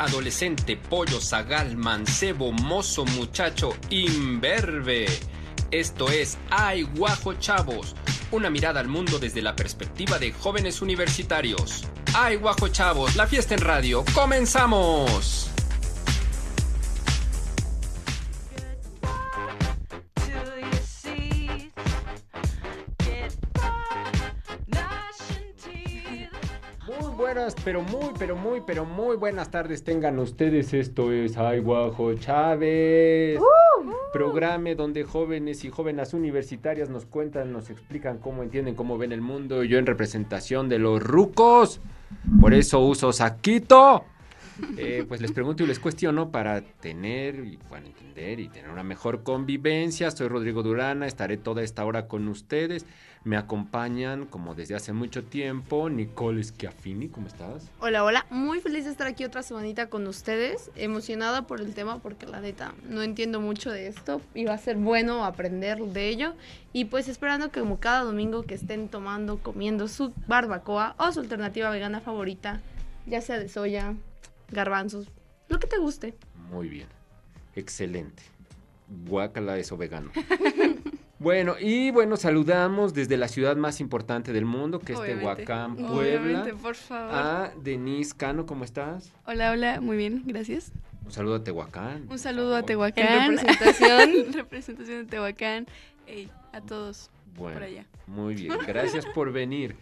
adolescente, pollo, zagal, mancebo, mozo, muchacho, imberbe. Esto es Ay Guajo Chavos, una mirada al mundo desde la perspectiva de jóvenes universitarios. Ay Guajo Chavos, la fiesta en radio, comenzamos. Buenas, pero muy, pero muy, pero muy buenas tardes tengan ustedes. Esto es Ay Guajo Chávez. Programa donde jóvenes y jóvenes universitarias nos cuentan, nos explican cómo entienden, cómo ven el mundo. Yo en representación de los rucos. Por eso uso saquito. Eh, pues les pregunto y les cuestiono para tener y bueno, entender y tener una mejor convivencia. Soy Rodrigo Durana, estaré toda esta hora con ustedes. Me acompañan, como desde hace mucho tiempo, Nicole Schiaffini. ¿Cómo estás? Hola, hola. Muy feliz de estar aquí otra semanita con ustedes. Emocionada por el tema porque la neta no entiendo mucho de esto y va a ser bueno aprender de ello. Y pues esperando que como cada domingo que estén tomando, comiendo su barbacoa o su alternativa vegana favorita, ya sea de soya, garbanzos, lo que te guste. Muy bien. Excelente. Guácala eso vegano. bueno, y bueno, saludamos desde la ciudad más importante del mundo, que es. Tehuacán, Puebla. Obviamente, por favor. A Denise Cano, ¿cómo estás? Hola, hola, muy bien, gracias. Un saludo a Tehuacán. Un saludo a. Tehuacán. En representación. En representación de Tehuacán. Ey, a todos Bueno, por allá. muy bien. Gracias por venir.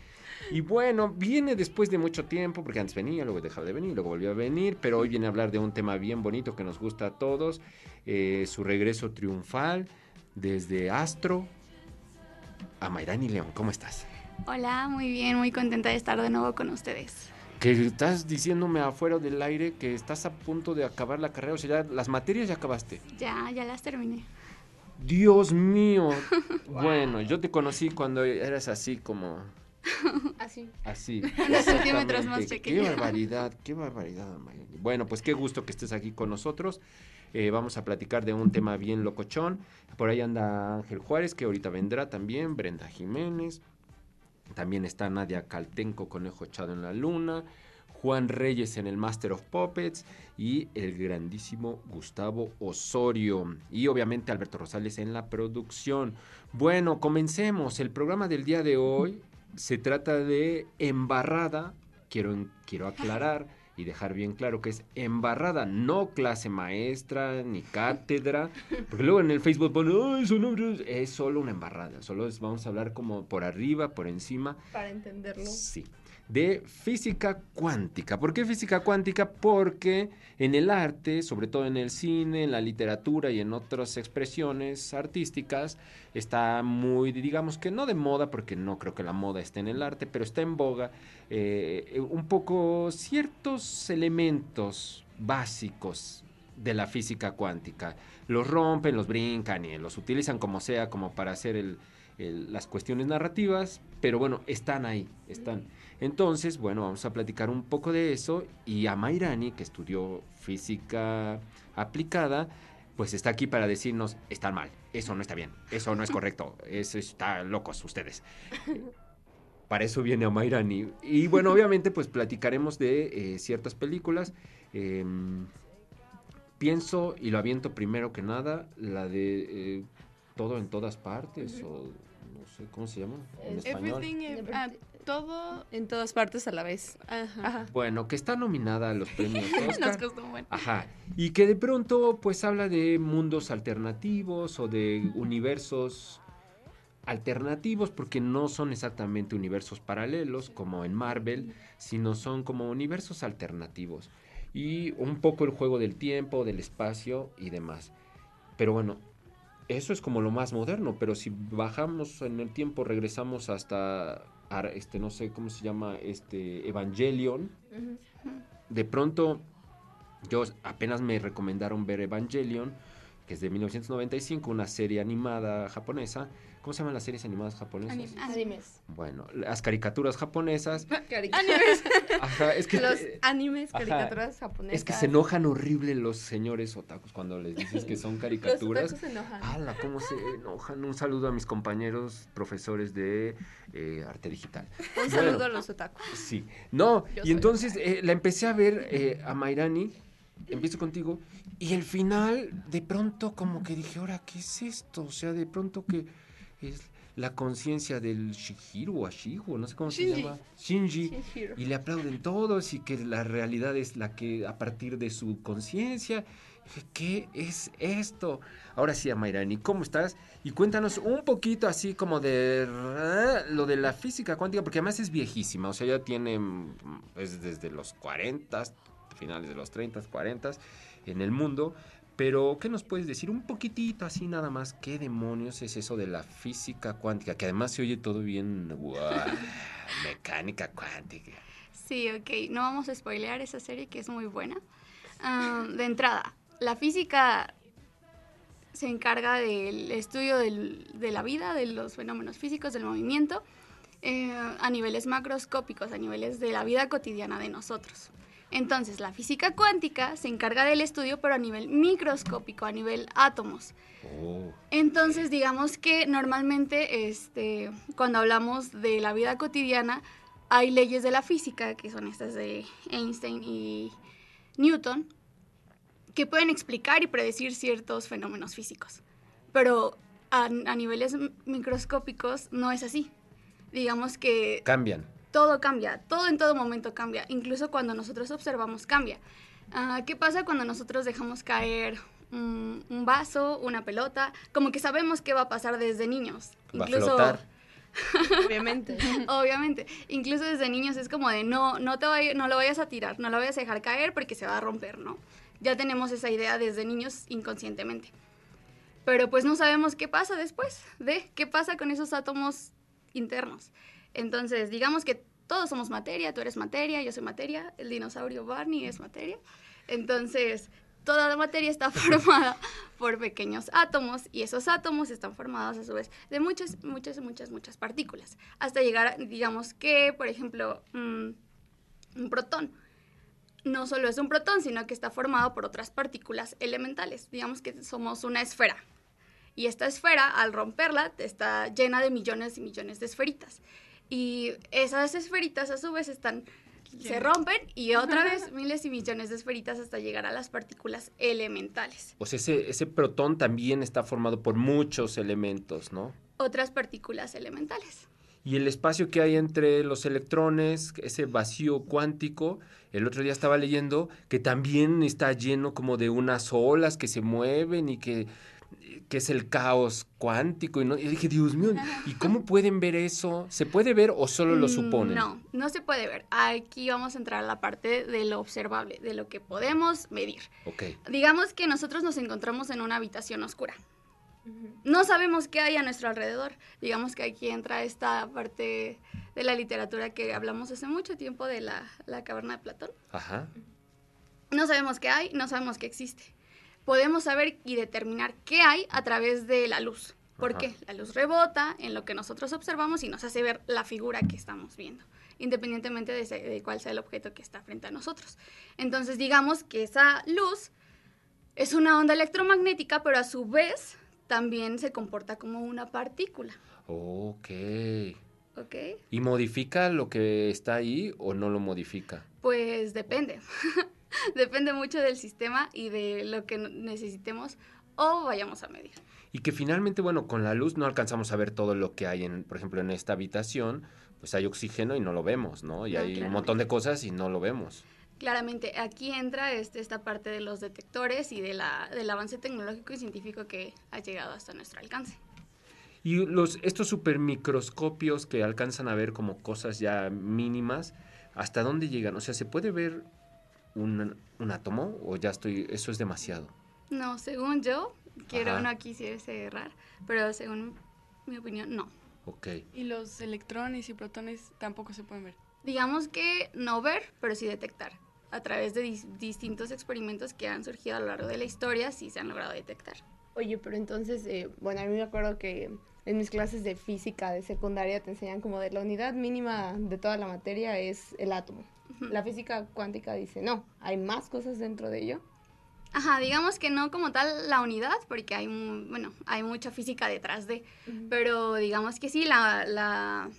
Y bueno, viene después de mucho tiempo, porque antes venía, luego dejaba de venir, luego volvió a venir, pero hoy viene a hablar de un tema bien bonito que nos gusta a todos, eh, su regreso triunfal desde Astro a Mayrani León. ¿Cómo estás? Hola, muy bien, muy contenta de estar de nuevo con ustedes. Que estás diciéndome afuera del aire que estás a punto de acabar la carrera, o sea, ya las materias ya acabaste. Ya, ya las terminé. Dios mío. Bueno, yo te conocí cuando eras así como Así. Así. Unos centímetros más Qué pequeño. barbaridad, qué barbaridad, Mayeli. Bueno, pues qué gusto que estés aquí con nosotros. Eh, vamos a platicar de un tema bien locochón. Por ahí anda Ángel Juárez, que ahorita vendrá también, Brenda Jiménez. También está Nadia Caltenco, Conejo Echado en la Luna. Juan Reyes en el Master of Puppets y el grandísimo Gustavo Osorio y obviamente Alberto Rosales en la producción. Bueno, comencemos. El programa del día de hoy se trata de embarrada. Quiero, quiero aclarar y dejar bien claro que es embarrada, no clase maestra ni cátedra, porque luego en el Facebook ponen, "Ay, su nombre es-". es solo una embarrada, solo es, vamos a hablar como por arriba, por encima, Para entenderlo. Sí. De física cuántica. ¿Por qué física cuántica? Porque en el arte, sobre todo en el cine, en la literatura y en otras expresiones artísticas, está muy, digamos que no de moda, porque no creo que la moda esté en el arte, pero está en boga eh, un poco ciertos elementos básicos de la física cuántica. Los rompen, los brincan y los utilizan como sea, como para hacer el- el- las cuestiones narrativas, pero bueno, están ahí, están. Entonces, bueno, vamos a platicar un poco de eso y a Mayrani, que estudió física aplicada, pues está aquí para decirnos, están mal, eso no está bien, eso no es correcto, eso está locos ustedes. Para eso viene a Mayrani. Y bueno, obviamente, pues platicaremos de eh, ciertas películas. Em, pienso y lo aviento primero que nada, la de eh, Todo en todas partes, o sé, ¿cómo se llama? En Es español. Everything, ah, todo. En todas partes a la vez. Ajá. Ajá. Bueno, que está nominada a los premios Nos Oscar. costó un buen. Ajá. Y que de pronto pues habla de mundos alternativos o de universos alternativos porque no son exactamente universos paralelos como en Marvel, sino son como universos alternativos. Y un poco el juego del tiempo, del espacio y demás. Pero bueno, eso es como lo más moderno, pero si bajamos en el tiempo, regresamos hasta este no sé cómo se llama este Evangelion, de pronto yo apenas me recomendaron ver Evangelion, que es de 1995, una serie animada japonesa. ¿Cómo se llaman las series animadas japonesas? Anim- ah, Animes. Bueno, las caricaturas japonesas. Animes. Ajá, es que Los eh, animes, ajá. caricaturas japonesas. es que se enojan horrible los señores otakus cuando les dices que son Los caricaturas. otakus se enojan. ¡Hala! ¿Cómo se enojan? Un saludo a mis compañeros profesores de eh, arte digital. Un saludo a los otakus. Sí, no, Yo y entonces eh, la empecé a ver eh, a Mairani empiezo contigo y el final, de pronto como que dije, ahora, ¿qué es esto? O sea, de pronto que es la conciencia del Shihiro o Ashiho, no sé cómo se llama, Shinji, Shinjiro. y le aplauden todos y que la realidad es la que a partir de su conciencia. ¿Qué es esto? Ahora sí, Amairani, ¿cómo estás? Y cuéntanos un poquito así como de ra- lo de la física cuántica, porque además es viejísima, o sea, ya tiene mm, es desde los 40, finales de los 30, 40 en el mundo. Pero, ¿qué nos puedes decir un poquitito así nada más? ¿Qué demonios es eso de la física cuántica? Que además se oye todo bien, mecánica cuántica. Sí, ok. No vamos a spoilear esa serie que es muy buena. Ah, de entrada, la física se encarga del estudio de la vida, de los fenómenos físicos, del movimiento, eh, a niveles macroscópicos, a niveles de la vida cotidiana de nosotros. Entonces, la física cuántica se encarga del estudio, pero a nivel microscópico, a nivel átomos. Oh, Entonces, digamos que normalmente este, cuando hablamos de la vida cotidiana, hay leyes de la física, que son estas de Einstein y Newton, que pueden explicar y predecir ciertos fenómenos físicos. Pero a, a niveles microscópicos no es así. Digamos que cambian. Todo cambia, todo en todo momento cambia, incluso cuando nosotros observamos cambia. Ah, ¿Qué pasa cuando nosotros dejamos caer un, un vaso, una pelota? Como que sabemos qué va a pasar desde niños. Va a flotar. Obviamente. obviamente, incluso desde niños es como de no, no, te vay- no lo vayas a tirar, no lo vayas a dejar caer porque se va a romper, ¿no? Ya tenemos esa idea desde niños inconscientemente. Pero pues no sabemos qué pasa después, de qué pasa con esos átomos internos. Entonces, digamos que todos somos materia, tú eres materia, yo soy materia, el dinosaurio Barney es materia. Entonces, toda la materia está formada por pequeños átomos y esos átomos están formados a su vez de muchas, muchas, muchas, muchas partículas. Hasta llegar, digamos que, por ejemplo, mm, un protón. No solo es un protón, sino que está formado por otras partículas elementales. Digamos que somos una esfera. Y esta esfera, al romperla, está llena de millones y millones de esferitas. Y esas esferitas a su vez están se rompen y otra vez miles y millones de esferitas hasta llegar a las partículas elementales. O sea, ese, ese protón también está formado por muchos elementos, ¿no? Otras partículas elementales. Y el espacio que hay entre los electrones, ese vacío cuántico, el otro día estaba leyendo que también está lleno como de unas olas que se mueven y que, que es el caos cuántico. Y, no, y dije, Dios mío, ¿y cómo pueden ver eso? ¿Se puede ver o solo lo Mm, suponen? No, no se puede ver. Aquí vamos a entrar a la parte de lo observable, de lo que podemos medir. Ok. Digamos que nosotros nos encontramos en una habitación oscura. No sabemos qué hay a nuestro alrededor. Digamos que aquí entra esta parte de la literatura que hablamos hace mucho tiempo de la, la caverna de Platón. Ajá. No sabemos qué hay, no sabemos qué existe. Podemos saber y determinar qué hay a través de la luz. ¿Por Ajá. qué? La luz rebota en lo que nosotros observamos y nos hace ver la figura que estamos viendo, independientemente de, se- de cuál sea el objeto que está frente a nosotros. Entonces, digamos que esa luz es una onda electromagnética, pero a su vez también se comporta como una partícula. Ok. ¿Ok? ¿Y modifica lo que está ahí o no lo modifica? Pues depende. depende mucho del sistema y de lo que necesitemos o vayamos a medir. Y que finalmente, bueno, con la luz no alcanzamos a ver todo lo que hay, en, por ejemplo, en esta habitación, pues hay oxígeno y no lo vemos, ¿no? Y No, hay un montón de cosas y no lo vemos. Claramente, aquí entra este, esta parte de los detectores y de la, del avance tecnológico y científico que ha llegado hasta nuestro alcance. Y los, estos supermicroscopios que alcanzan a ver como cosas ya mínimas, ¿hasta dónde llegan? O sea, ¿se puede ver un, un átomo o ya estoy, eso es demasiado? No, según yo, quiero Ajá. no quisiese errar, pero según mi opinión, no. Ok. Y los electrones y protones tampoco se pueden ver. Digamos que no ver, pero sí detectar. A través de dis- distintos experimentos que han surgido a lo largo de la historia, sí se han logrado detectar. Oye, pero entonces, eh, bueno, a mí me acuerdo que en mis clases de física de secundaria te enseñan como de la unidad mínima de toda la materia es el átomo. La física cuántica dice, no, hay más cosas dentro de ello. Ajá, digamos que no como tal la unidad, porque hay, bueno, hay mucha física detrás de, pero digamos que sí, la, la...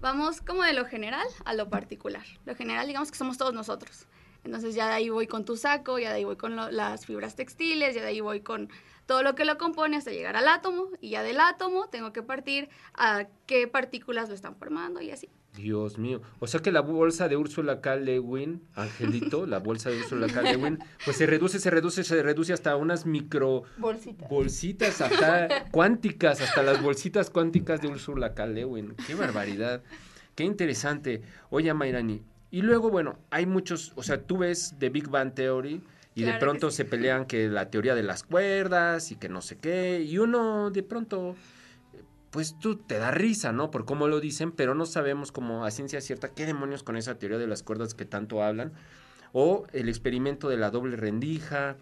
Vamos como de lo general a lo particular. Lo general, digamos que somos todos nosotros. Entonces ya de ahí voy con tu saco, ya de ahí voy con lo- las fibras textiles, ya de ahí voy con todo lo que lo compone hasta llegar al átomo y ya del átomo tengo que partir a qué partículas lo están formando y así. Dios mío. O sea que la bolsa de Úrsula K. Lewin, Angelito, la bolsa de Úrsula K. Lewin, pues se reduce, se reduce, se reduce hasta unas micro Bolsita. bolsitas, hasta cuánticas, hasta las bolsitas cuánticas de Úrsula K. Lewin. Qué barbaridad. Qué interesante. Oye, Mayrani. Y luego, bueno, hay muchos, o sea, tú ves The Big Bang Theory y Claro de pronto sí. se pelean que la teoría de las cuerdas y que no sé qué, y uno de pronto pues tú te da risa, ¿no? Por cómo lo dicen, pero no sabemos como a ciencia cierta qué demonios con esa teoría de las cuerdas que tanto hablan. O el experimento de la doble rendija,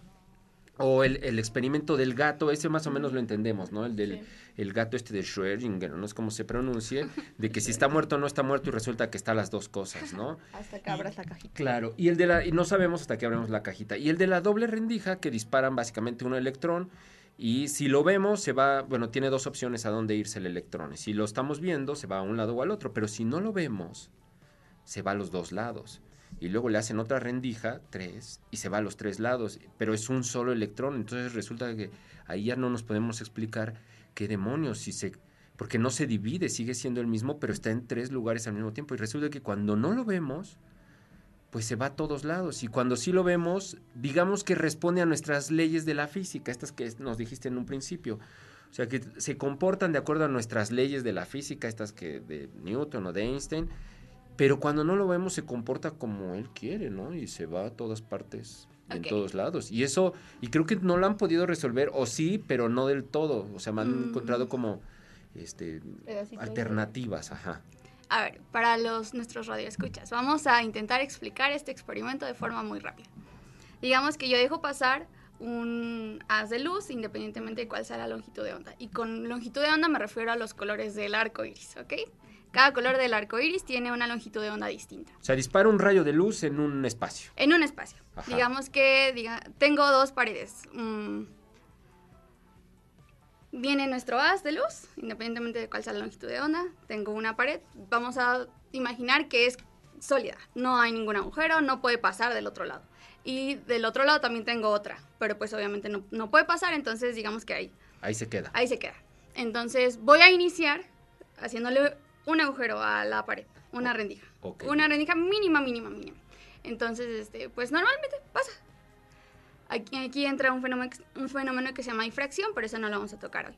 o el, el experimento del gato, ese más o menos lo entendemos, ¿no? El del Sí. el gato este de Schrödinger, no es como se pronuncie, de que si está muerto o no está muerto y resulta que está las dos cosas, ¿no? Hasta que abras la cajita. Claro, y el de la, y no sabemos hasta que abramos la cajita. Y el de la doble rendija, que disparan básicamente un electrón, y si lo vemos, se va, bueno, tiene dos opciones a dónde irse el electrón. Si lo estamos viendo, se va a un lado o al otro, pero si no lo vemos, se va a los dos lados. Y luego le hacen otra rendija, tres, y se va a los tres lados, pero es un solo electrón. Entonces resulta que ahí ya no nos podemos explicar qué demonios, si se, porque no se divide, sigue siendo el mismo, pero está en tres lugares al mismo tiempo. Y resulta que cuando no lo vemos, pues se va a todos lados. Y cuando sí lo vemos, digamos que responde a nuestras leyes de la física, estas que nos dijiste en un principio. O sea, que se comportan de acuerdo a nuestras leyes de la física, estas que de Newton o de Einstein, pero cuando no lo vemos se comporta como él quiere, ¿no? Y se va a todas partes, en Ok. todos lados. Y eso, y creo que no lo han podido resolver, o sí, pero no del todo. O sea, me han Mm. encontrado como este alternativas, ajá. A ver, para los nuestros radioescuchas, vamos a intentar explicar este experimento de forma muy rápida. Digamos que yo dejo pasar un haz de luz independientemente de cuál sea la longitud de onda. Y con longitud de onda me refiero a los colores del arco iris, ¿ok? Cada color del arco iris tiene una longitud de onda distinta. O sea, dispara un rayo de luz en un espacio. En un espacio. Ajá. Digamos que diga, tengo dos paredes. Mm. Viene nuestro haz de luz, independientemente de cuál sea la longitud de onda. Tengo una pared. Vamos a imaginar que es sólida. No hay ningún agujero, no puede pasar del otro lado. Y del otro lado también tengo otra, pero pues obviamente no, no puede pasar, entonces digamos que ahí, Ahí se queda. ahí se queda. Entonces voy a iniciar haciéndole un agujero a la pared, una rendija. Ok. Una rendija mínima, mínima, mínima. Entonces, este, pues normalmente pasa. Aquí, aquí entra un fenómeno, un fenómeno que se llama difracción, pero eso no lo vamos a tocar hoy.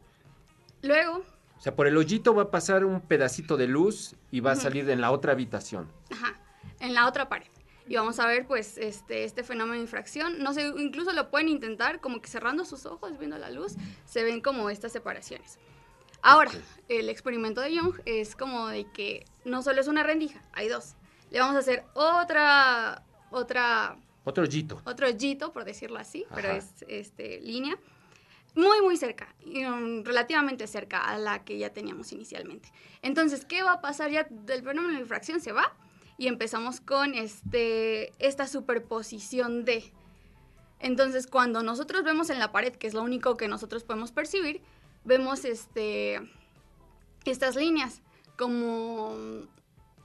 Luego, O sea, por el hoyito va a pasar un pedacito de luz y va a salir en la otra habitación. ajá, en la otra pared. Y vamos a ver, pues, este, este fenómeno de difracción. No sé, incluso lo pueden intentar, como que cerrando sus ojos, viendo la luz, se ven como estas separaciones. Ahora, el experimento de Young es como de que no solo es una rendija, hay dos. Le vamos a hacer otra, otra Otro hoyito. otro hoyito, por decirlo así, pero es este, línea, muy, muy cerca, y, um, relativamente cerca a la que ya teníamos inicialmente. Entonces, ¿qué va a pasar ya del fenómeno de difracción? Se va y empezamos con este, esta superposición de... Entonces, cuando nosotros vemos en la pared, que es lo único que nosotros podemos percibir, vemos este, estas líneas como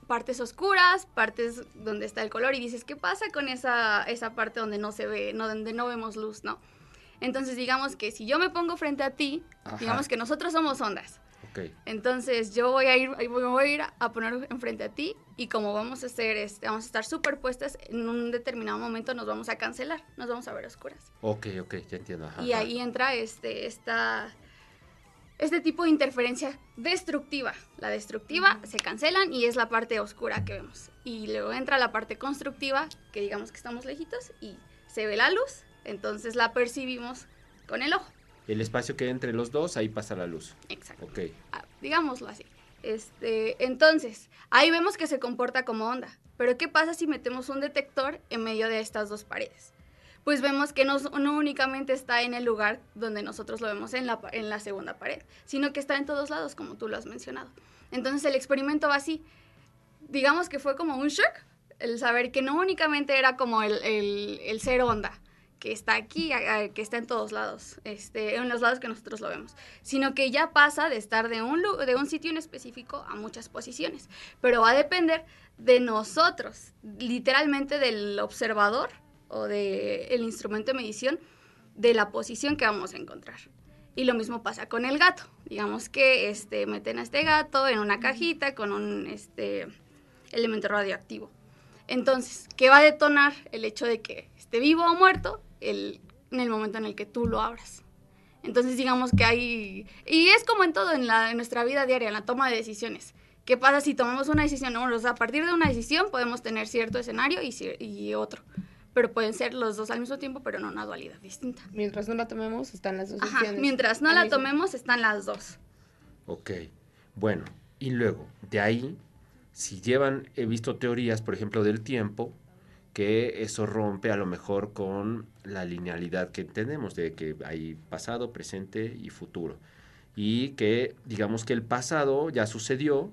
partes oscuras, partes donde está el color y dices, ¿qué pasa con esa, esa parte donde no se ve, no, donde no vemos luz, no? Entonces digamos que si yo me pongo frente a ti, Ajá. digamos que nosotros somos ondas. Entonces yo voy a ir, voy a ir a poner enfrente a ti y como vamos a hacer, este, vamos a estar superpuestas, en un determinado momento nos vamos a cancelar, nos vamos a ver oscuras. Ok, ok, ya entiendo. ajá, Y ahí entra este, esta, este tipo de interferencia destructiva. La destructiva se cancelan y es la parte oscura que vemos. Y luego entra la parte constructiva, que digamos que estamos lejitos y se ve la luz, entonces la percibimos con el ojo. El espacio que hay entre los dos, ahí pasa la luz. Exacto. Ok. Ah, digámoslo así. Este, entonces, ahí vemos que se comporta como onda. Pero ¿qué pasa si metemos un detector en medio de estas dos paredes? Pues vemos que no, no únicamente está en el lugar donde nosotros lo vemos en la, en la segunda pared, sino que está en todos lados, como tú lo has mencionado. Entonces el experimento va así. Digamos que fue como un shock el saber que no únicamente era como el, el, ser onda, que está aquí, que está en todos lados, este, en los lados que nosotros lo vemos, sino que ya pasa de estar de un, de un sitio en específico a muchas posiciones, pero va a depender de nosotros, literalmente del observador o del instrumento de medición, de la posición que vamos a encontrar. Y lo mismo pasa con el gato. Digamos que este, meten a este gato en una cajita con un este, elemento radioactivo. Entonces, ¿qué va a detonar el hecho de que esté vivo o muerto el- en el momento en el que tú lo abras? Entonces, digamos que hay... Y es como en todo en, la, en nuestra vida diaria, en la toma de decisiones. ¿Qué pasa si tomamos una decisión? Bueno, o sea, a partir de una decisión podemos tener cierto escenario y, y otro. Pero pueden ser los dos al mismo tiempo, pero no una dualidad distinta. Mientras no la tomemos, están las dos Ajá, mientras no la mismo- tomemos, están las dos. Ok, bueno, y luego, de ahí, si llevan, he visto teorías, por ejemplo, del tiempo, que eso rompe a lo mejor con la linealidad que entendemos, de que hay pasado, presente y futuro. Y que, digamos que el pasado ya sucedió,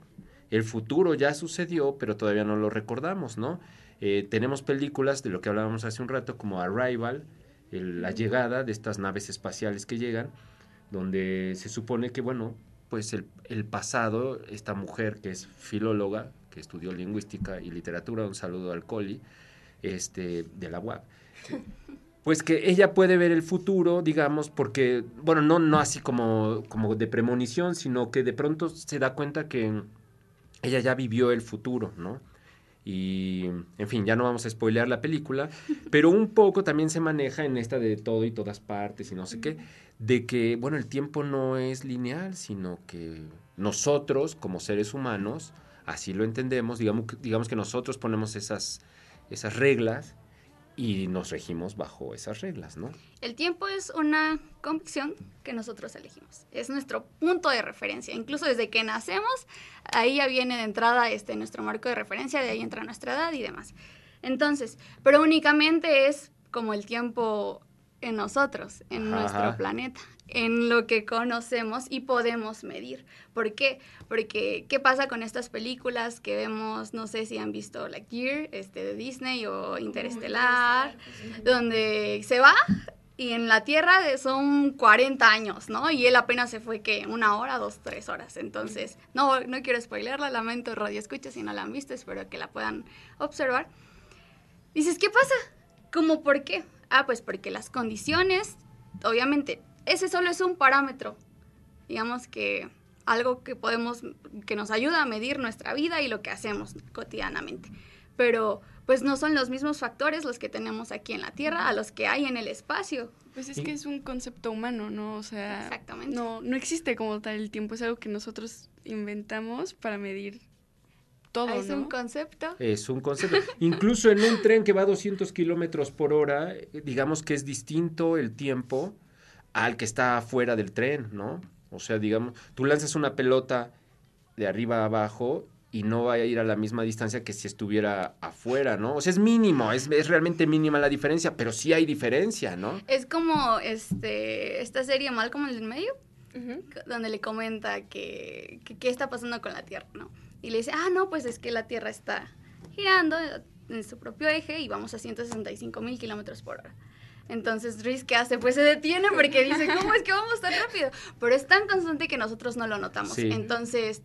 el futuro ya sucedió, pero todavía no lo recordamos, ¿no? Eh, tenemos películas de lo que hablábamos hace un rato, como Arrival, el- la llegada de estas naves espaciales que llegan, donde se supone que, bueno, pues el, el pasado, esta mujer que es filóloga, que estudió lingüística y literatura, un saludo al Coli, este, de la UAP, pues que ella puede ver el futuro, digamos, porque, bueno, no, no así como, como de premonición, sino que de pronto se da cuenta que ella ya vivió el futuro, ¿no? Y, en fin, ya no vamos a spoilear la película, pero un poco también se maneja en esta de todo y todas partes y no sé qué, de que, bueno, el tiempo no es lineal, sino que nosotros, como seres humanos, así lo entendemos, digamos, digamos que nosotros ponemos esas, esas reglas y nos regimos bajo esas reglas, ¿no? El tiempo es una convicción que nosotros elegimos. Es nuestro punto de referencia. Incluso desde que nacemos, ahí ya viene de entrada este, nuestro marco de referencia, de ahí entra nuestra edad y demás. Entonces, pero únicamente es como el tiempo en nosotros, en Ajá, nuestro planeta, en lo que conocemos y podemos medir. ¿Por qué? Porque, ¿qué pasa con estas películas que vemos? No sé si han visto Lightyear, este, de Disney o Interestelar, donde se va y en la Tierra son 40 años, ¿no? Y él apenas se fue, que Una hora, dos, tres horas. Entonces, no, no quiero spoilerla, lamento radio escucha si no la han visto, espero que la puedan observar. Dices, ¿qué pasa? ¿Cómo por qué? Ah, pues porque las condiciones, obviamente, ese solo es un parámetro. Digamos que algo que podemos, que nos ayuda a medir nuestra vida y lo que hacemos cotidianamente. Pero pues no son los mismos factores los que tenemos aquí en la Tierra a los que hay en el espacio. Pues es que es un concepto humano, ¿no? O sea, Exactamente. no, no existe como tal el tiempo, es algo que nosotros inventamos para medir todo, es ¿no? un concepto. Es un concepto. Incluso en un tren que va a 200 kilómetros por hora, eh, digamos que es distinto el tiempo al que está fuera del tren, ¿no? O sea, digamos, tú lanzas una pelota de arriba a abajo y no va a ir a la misma distancia que si estuviera afuera, ¿no? O sea, es mínimo, es, es realmente mínima la diferencia, pero sí hay diferencia, ¿no? Es como este esta serie Malcolm en el medio, donde le comenta que, que qué está pasando con la Tierra, ¿no? Y le dice, ah, no, pues es que la Tierra está girando en su propio eje y vamos a 165 mil kilómetros por hora. Entonces, Reese, ¿qué hace? Pues se detiene porque dice, ¿cómo es que vamos tan rápido? Pero es tan constante que nosotros no lo notamos. Sí. Entonces,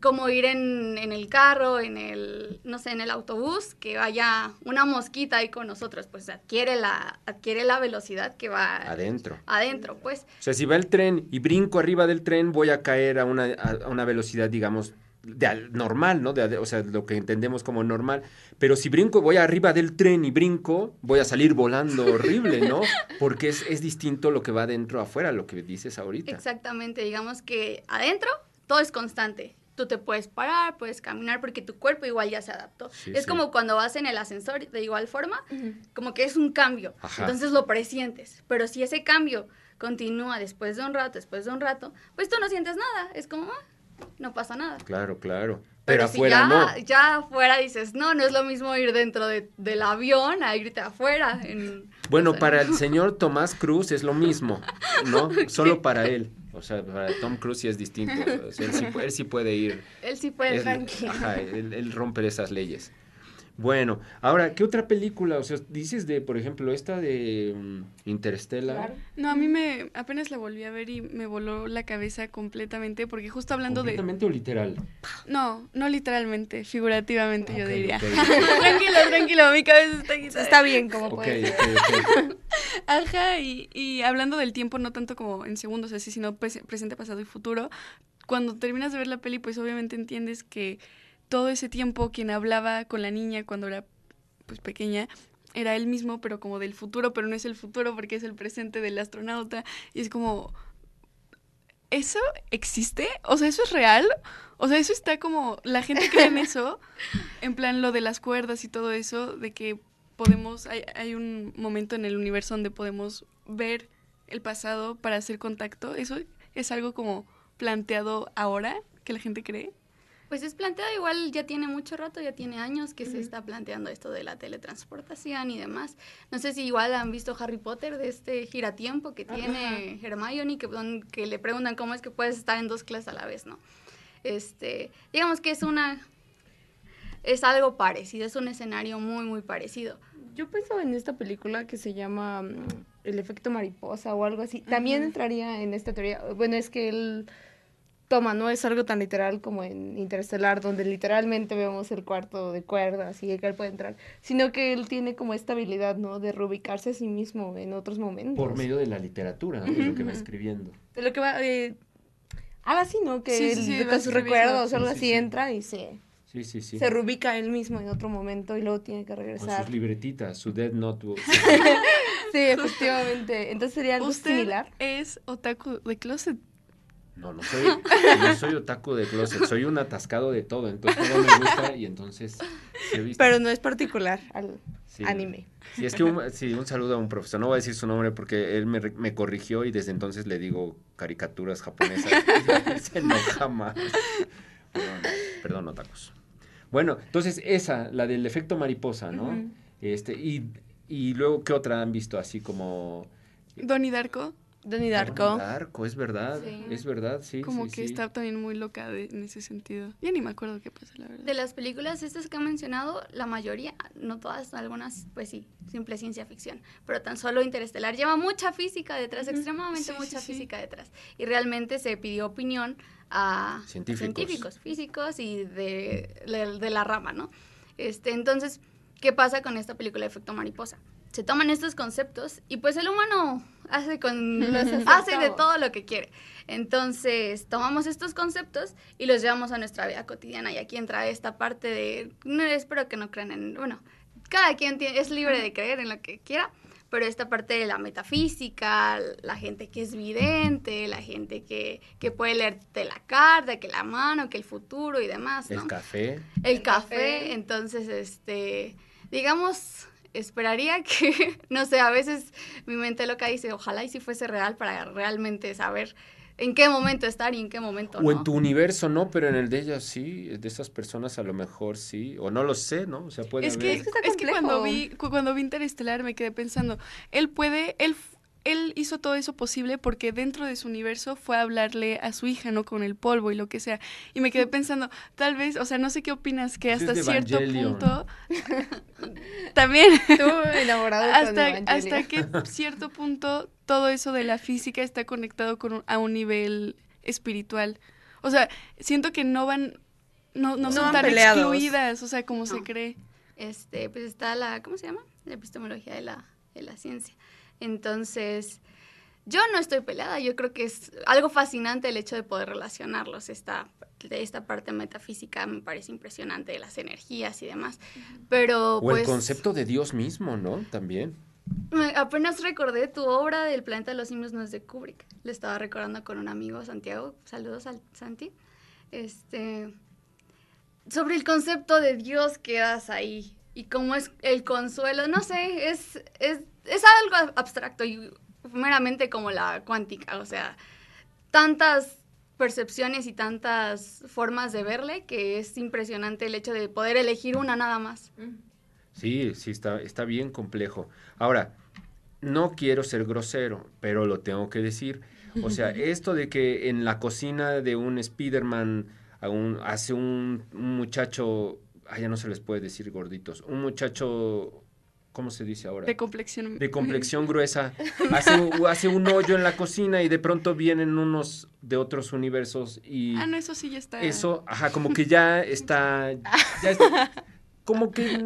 como ir en, en el carro, en el, no sé, en el autobús, que vaya una mosquita ahí con nosotros, pues adquiere la, adquiere la velocidad que va Adentro. adentro, pues. O sea, si va el tren y brinco arriba del tren, voy a caer a una, a una velocidad, digamos, de al- normal, ¿no? De- de- o sea, lo que entendemos como normal. Pero si brinco, voy arriba del tren y brinco, voy a salir volando horrible, ¿no? Porque es, es distinto lo que va adentro afuera, lo que dices ahorita. Exactamente, digamos que adentro todo es constante. Tú te puedes parar, puedes caminar porque tu cuerpo igual ya se adaptó. Sí, es sí. como cuando vas en el ascensor de igual forma, como que es un cambio. Ajá. Entonces lo presientes. Pero si ese cambio continúa después de un rato, después de un rato, pues tú no sientes nada. Es como, ah, no pasa nada. Claro, claro. Pero, si afuera ya, no. ya afuera dices, no, no es lo mismo ir dentro de- del avión a irte afuera. en- Bueno, o sea, para el señor Tomás Cruz es lo mismo, ¿no? Solo para él. O sea, para Tom Cruise sí es distinto. O sea, él, sí, pu- él sí puede ir Él sí puede. Él- ajá, él, él rompe esas leyes. Bueno, ahora, ¿qué otra película? O sea, dices de, por ejemplo, esta de um, Interstellar. Claro. No, a mí me apenas la volví a ver y me voló la cabeza completamente porque justo hablando de... ¿Completamente o literal? No, no literalmente, figurativamente yo diría. tranquilo, tranquilo, mi cabeza está quitada. Está bien, como Ok, puede ser. ok, ok. Ajá, y, y hablando del tiempo, no tanto como en segundos así, sino pres- presente, pasado y futuro, cuando terminas de ver la peli, pues obviamente entiendes que todo ese tiempo quien hablaba con la niña cuando era pues pequeña era él mismo, pero como del futuro, pero no es el futuro porque es el presente del astronauta. Y es como, ¿eso existe? O sea, ¿eso es real? O sea, eso está como, la gente cree en eso, en plan lo de las cuerdas y todo eso, de que podemos, hay, hay un momento en el universo donde podemos ver el pasado para hacer contacto. Eso es algo como planteado ahora, que la gente cree. Pues es planteado igual, ya tiene mucho rato, ya tiene años que se está planteando esto de la teletransportación y demás. No sé si igual han visto Harry Potter de este giratiempo que tiene Hermione, que, don- que le preguntan cómo es que puedes estar en dos clases a la vez, ¿no? Este, digamos que es una, es algo parecido, es un escenario muy, muy parecido. Yo pienso en esta película que se llama mm, El efecto mariposa o algo así. También entraría en esta teoría. Bueno, es que él toma, no es algo tan literal como en Interestelar, donde literalmente vemos el cuarto de cuerdas y que él puede entrar, sino que él tiene como esta habilidad, ¿no? De reubicarse a sí mismo en otros momentos. Por medio de la literatura, ¿no? de lo que va escribiendo. De lo que va... Eh, algo así, ¿no? Que Sí, sí, él, sí, va con sus recuerdos o Sí, algo sí, así sí. entra y se, Sí, sí, sí. se reubica él mismo en otro momento y luego tiene que Con regresar. sus libretitas, su Dead Notebook. Sí, efectivamente. Entonces sería algo ¿Usted similar. es otaku de closet? No, no soy, no soy otaku de closet, soy un atascado de todo, entonces todo me gusta y entonces sí visto. Pero no es particular al Sí. anime. Sí, es que un, sí, un saludo a un profesor, no voy a decir su nombre porque él me, me corrigió y desde entonces le digo caricaturas japonesas. Se enoja más. Perdón, perdón, otakus. Bueno, entonces esa, la del efecto mariposa, ¿no? Este, y, y luego, ¿qué otra han visto así como... Donnie Darko, Donnie Darko. Darko, es verdad, Sí. es verdad, sí. como sí, que sí. está también muy loca de- en ese sentido. Ya ni me acuerdo qué pasa, la verdad. De las películas estas que han mencionado, la mayoría, no todas, algunas, pues sí, simple ciencia ficción, pero tan solo Interestelar lleva mucha física detrás, extremadamente Sí, mucha sí, sí. física detrás. Y realmente se pidió opinión a Científicos. científicos, físicos y de, de- de la rama, ¿no? Este, entonces, ¿qué pasa con esta película de Efecto Mariposa? Se toman estos conceptos y pues el humano hace con Los hace de todo lo que quiere. Entonces, tomamos estos conceptos y los llevamos a nuestra vida cotidiana. Y aquí entra esta parte de, no, espero que no crean en, bueno, cada quien tiene- es libre de creer en lo que quiera, pero esta parte de la metafísica, la gente que es vidente, la gente que, que puede leerte la carta, que la mano, que el futuro y demás, ¿no? El café. el El café, café. entonces, este, digamos, esperaría que, no sé, a veces mi mente loca dice, ojalá y si fuese real para realmente saber en qué momento estar y en qué momento O no. en tu universo no, pero en el de ellas sí, de esas personas a lo mejor sí, o no lo sé, ¿no? O sea, puede Es haber... que, Es que está es que cuando vi, cu- cuando vi Interestelar me quedé pensando, él puede, él, él hizo todo eso posible porque dentro de su universo fue a hablarle a su hija, ¿no? Con el polvo y lo que sea. Y me quedé pensando, tal vez, o sea, no sé qué opinas, que es hasta cierto Evangelion. punto... también. Enamorado hasta, hasta que cierto punto todo eso de la física está conectado con un- a un nivel espiritual. O sea, siento que no van, no, no, No son tan peleados. excluidas, o sea, como se cree. Este, pues está la, ¿cómo se llama? La epistemología de la, de la ciencia. Entonces, yo no estoy peleada, yo creo que es algo fascinante el hecho de poder relacionarlos. Esta, de esta parte metafísica me parece impresionante de las energías y demás. Pero, O pues... el concepto de Dios mismo, ¿no? También. Me- apenas recordé tu obra del planeta de los simios no es de Kubrick. Le estaba recordando con un amigo, Santiago. Saludos al Santi. Este. Sobre el concepto de Dios que das ahí. Y cómo es el consuelo. No sé, es, es, es algo abstracto y meramente como la cuántica. O sea, tantas percepciones y tantas formas de verle que es impresionante el hecho de poder elegir una nada más. Sí, sí, está, está bien complejo. Ahora, no quiero ser grosero, pero lo tengo que decir. O sea, esto de que en la cocina de un Spider-Man hace un, un muchacho ah, ya no se les puede decir gorditos, un muchacho, ¿cómo se dice ahora? De complexión. de complexión gruesa, hace, un- hace un hoyo en la cocina y de pronto vienen unos de otros universos y Ah, no, eso sí ya está. eso, ajá, como que ya está, ya está como que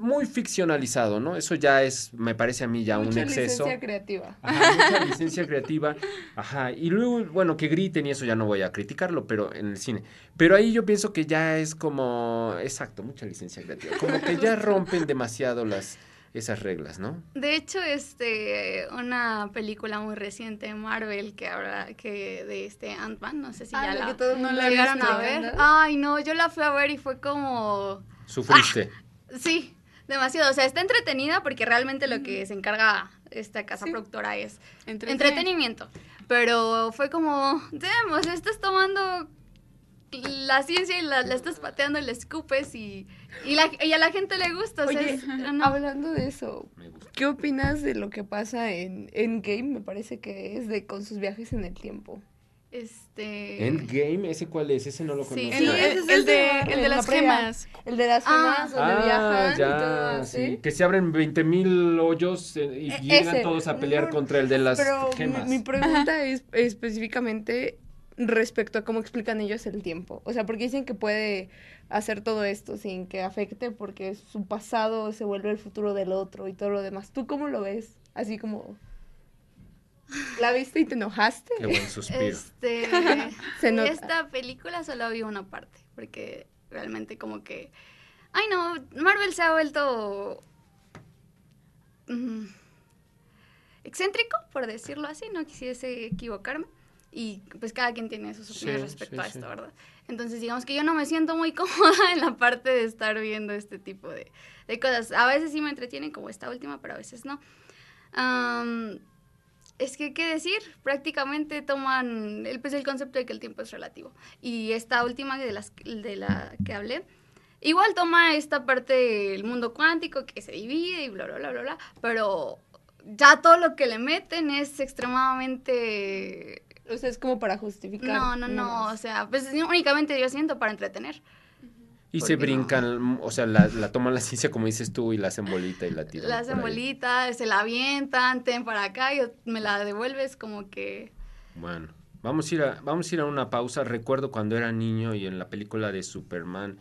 muy ficcionalizado, ¿no? Eso ya es, me parece a mí ya un Mucha exceso. licencia creativa. Ajá, mucha licencia creativa. Ajá. Y luego, bueno, que griten y eso ya no voy a criticarlo, pero en el cine. Pero ahí yo pienso que ya es como, exacto, mucha licencia creativa. Como que ya rompen demasiado las esas reglas, ¿no? De hecho, este, una película muy reciente de Marvel que habla que de este Ant-Man, no sé si Ah, ya la que mundo la llegaron visto, a ver. ¿no? Ay, no, yo la fui a ver y fue como, Sufriste. sí, demasiado. O sea, está entretenida porque realmente lo que se encarga esta casa Sí. productora es entretenimiento. Pero fue como, sea, estás tomando la ciencia y la, la estás pateando y la escupes y, y, la- y a la gente le gusta. O sea, Oye, es- no. hablando de eso. ¿qué opinas de lo que pasa en Endgame? Me parece que es de con sus viajes en el tiempo. Este... Endgame, ¿ese cuál es? Ese no lo conozco. El, Sí, el- ese es el de, el de el de la las gemas. El de las Ah. gemas donde viajan y todo sí. Que se abren 20 mil hoyos eh, y E- llegan ese. todos a pelear No, contra el de las Pero mi- gemas. mi, pregunta es específicamente respecto a cómo explican ellos el tiempo. O sea, porque dicen que puede hacer todo esto sin que afecte porque su pasado se vuelve el futuro del otro y todo lo demás. ¿Tú cómo lo ves? Así como... ¿La viste y te enojaste? Qué buen suspiro. Este, Se nota. esta película solo vi una parte, porque realmente como que, ay no, Marvel se ha vuelto mm, excéntrico, por decirlo así, no quisiese equivocarme, y pues cada quien tiene sus opiniones Sí, respecto sí, a sí. esto, ¿verdad? Entonces digamos que yo no me siento muy cómoda en la parte de estar viendo este tipo de, de cosas. A veces sí me entretienen como esta última, pero a veces no. Am, es que, ¿qué decir? Prácticamente toman el, pues, el concepto de que el tiempo es relativo. Y esta última de, las, de la que hablé, igual toma esta parte del mundo cuántico que se divide y bla, bla, bla, bla, bla, pero ya todo lo que le meten es extremadamente... O sea, es como para justificar. No, no, no, o sea, pues únicamente yo siento para entretener. Y se brincan, o sea, la, la toman la ciencia como dices tú y la hacen bolita y la tiran. La hacen bolita, se la avientan, ten para acá y me la devuelves como que... Bueno, vamos a ir a, vamos a ir a una pausa. Recuerdo cuando era niño y en la película de Superman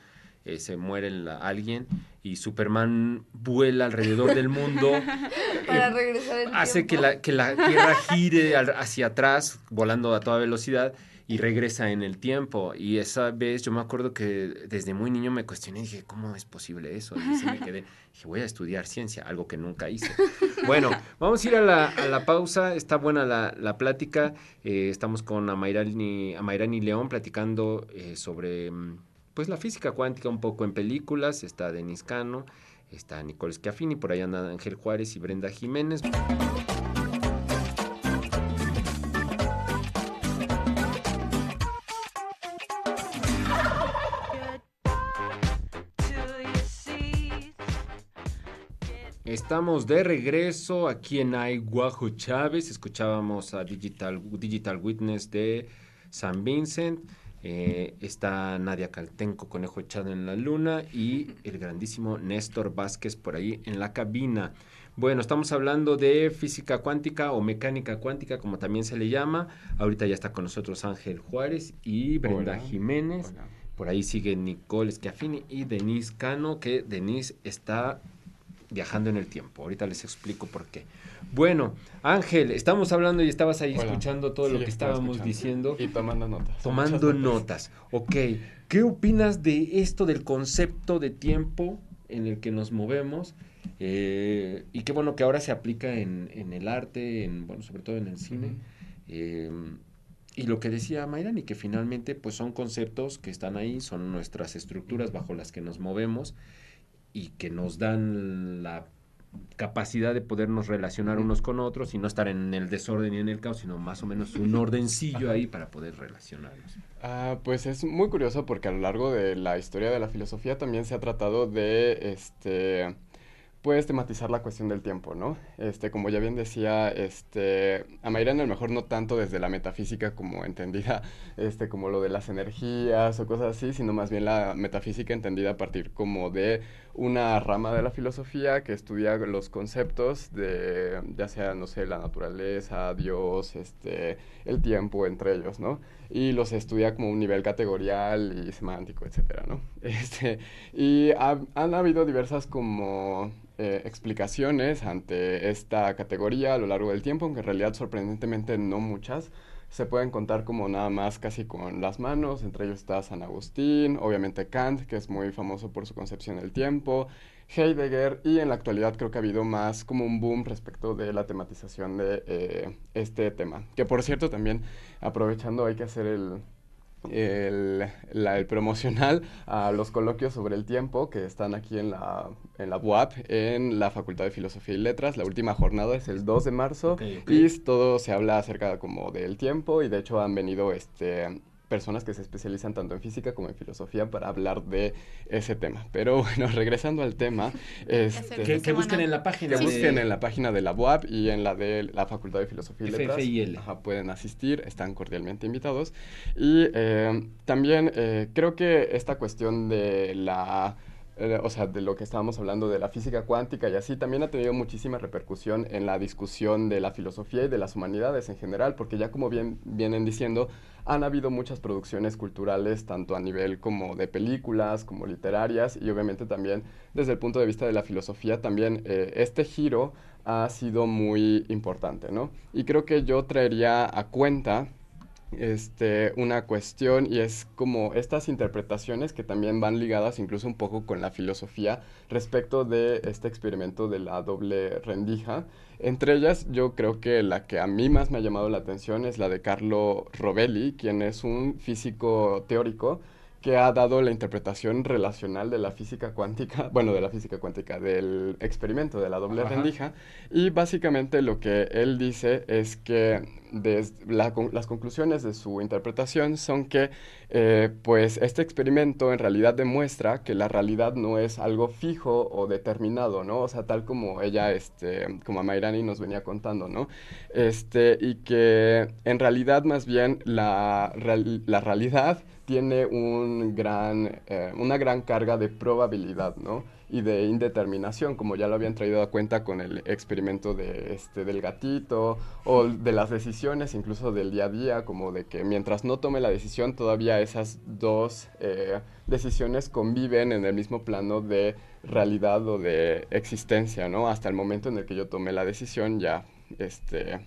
eh, se muere la- alguien y Superman vuela alrededor del mundo. Para eh, regresar el hace que tiempo. la, que la Tierra gire al- hacia atrás, volando a toda velocidad, y regresa en el tiempo. Y esa vez yo me acuerdo que desde muy niño me cuestioné, dije, ¿cómo es posible eso? Y se me quedé, dije, voy a estudiar ciencia, algo que nunca hice. Bueno, vamos a ir a la, a la pausa, está buena la, la plática. Eh, estamos con Amairani, Amairani León platicando eh, sobre mm, pues la física cuántica un poco en películas. Está Denis Cano, está Nicole Schiaffini, por ahí anda Ángel Juárez y Brenda Jiménez. Estamos de regreso aquí en Aiguajo Chávez. Escuchábamos a Digital, Digital Witness de San Vincent. Eh, está Nadia Caltenco, Conejo echado en la luna. Y el grandísimo Néstor Vázquez por ahí en la cabina. Bueno, estamos hablando de física cuántica o mecánica cuántica, como también se le llama. Ahorita ya está con nosotros Ángel Juárez y Brenda Hola. Jiménez. Hola. Por ahí sigue Nicole Schiaffini y Denise Cano, que Denise está viajando en el tiempo. Ahorita les explico por qué. Bueno, Ángel, estamos hablando y estabas ahí Hola. escuchando todo Sí, lo que estábamos escuchando. diciendo, Y tomando notas. tomando notas. Ok, ¿qué opinas de esto del concepto de tiempo en el que nos movemos? Eh, y qué bueno que ahora se aplica en, en el arte, en, bueno, sobre todo en el cine. Eh, y lo que decía Mayrani, que finalmente pues son conceptos que están ahí, son nuestras estructuras bajo las que nos movemos y que nos dan la capacidad de podernos relacionar unos con otros y no estar en el desorden y en el caos, sino más o menos un ordencillo ahí para poder relacionarnos. Ah, pues es muy curioso porque a lo largo de la historia de la filosofía también se ha tratado de, este, puedes tematizar la cuestión del tiempo, ¿no? Este, como ya bien decía, este, a Mayrán a lo mejor no tanto desde la metafísica como entendida, este, como lo de las energías o cosas así, sino más bien la metafísica entendida a partir como de una rama de la filosofía que estudia los conceptos de, ya sea, no sé, la naturaleza, Dios, este, el tiempo entre ellos, ¿no? Y los estudia como un nivel categorial y semántico, etcétera, ¿no? Este, y han habido diversas como eh, explicaciones ante esta categoría a lo largo del tiempo, aunque en realidad sorprendentemente no muchas. Se pueden contar como nada más casi con las manos, entre ellos está San Agustín, obviamente Kant, que es muy famoso por su concepción del tiempo, Heidegger, y en la actualidad creo que ha habido más como un boom respecto de la tematización de eh, este tema. Que por cierto también, aprovechando, hay que hacer el, el, el, promocional a los coloquios sobre el tiempo que están aquí en la, en la UAP, en la Facultad de Filosofía y Letras. La última jornada es el 2 de marzo y todo se habla acerca como del tiempo y de hecho han venido este personas que se especializan tanto en física como en filosofía para hablar de ese tema. Pero bueno, regresando al tema, este, que, busquen en la página. Que busquen en la página de la UAP y en la de la Facultad de Filosofía y Letras. Ajá, pueden asistir, están cordialmente invitados. Y eh, también eh, creo que esta cuestión de la eh, o sea, de lo que estábamos hablando de la física cuántica y así, también ha tenido muchísima repercusión en la discusión de la filosofía y de las humanidades en general, porque ya como bien vienen diciendo, han habido muchas producciones culturales, tanto a nivel como de películas, como literarias, y obviamente también desde el punto de vista de la filosofía, también eh, este giro ha sido muy importante, ¿no? Y creo que yo traería a cuenta este, una cuestión y es como estas interpretaciones que también van ligadas incluso un poco con la filosofía respecto de este experimento de la doble rendija. Entre ellas yo creo que la que a mí más me ha llamado la atención es la de Carlo Rovelli, quien es un físico teórico que ha dado la interpretación relacional de la física cuántica, bueno, de la física cuántica, del experimento de la doble rendija. Y básicamente lo que él dice es que las conclusiones de su interpretación son que eh, pues este experimento en realidad demuestra que la realidad no es algo fijo o determinado, ¿no? O sea, tal como ella, este, como Mayrani nos venía contando, ¿no? Este, y que en realidad más bien la, la realidad tiene un gran, eh, una gran carga de probabilidad, ¿no? Y de indeterminación, como ya lo habían traído a cuenta con el experimento de, este, del gatito, o de las decisiones, incluso del día a día, como de que mientras no tome la decisión, todavía esas dos eh, decisiones conviven en el mismo plano de realidad o de existencia, ¿no? Hasta el momento en el que yo tomé la decisión, ya, este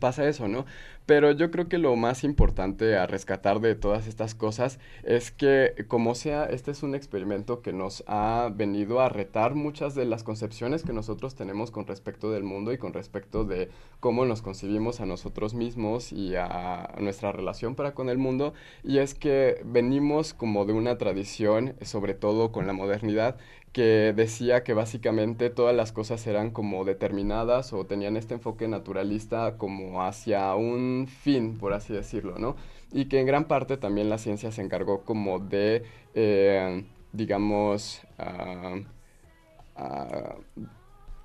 pasa eso, ¿no? Pero yo creo que lo más importante a rescatar de todas estas cosas es que, como sea, este es un experimento que nos ha venido a retar muchas de las concepciones que nosotros tenemos con respecto del mundo y con respecto de cómo nos concibimos a nosotros mismos y a nuestra relación para con el mundo. Y es que venimos como de una tradición, sobre todo con la modernidad, que decía que básicamente todas las cosas eran como determinadas o tenían este enfoque naturalista como hacia un fin, por así decirlo, ¿no? Y que en gran parte también la ciencia se encargó como de, eh, digamos, ah, ah,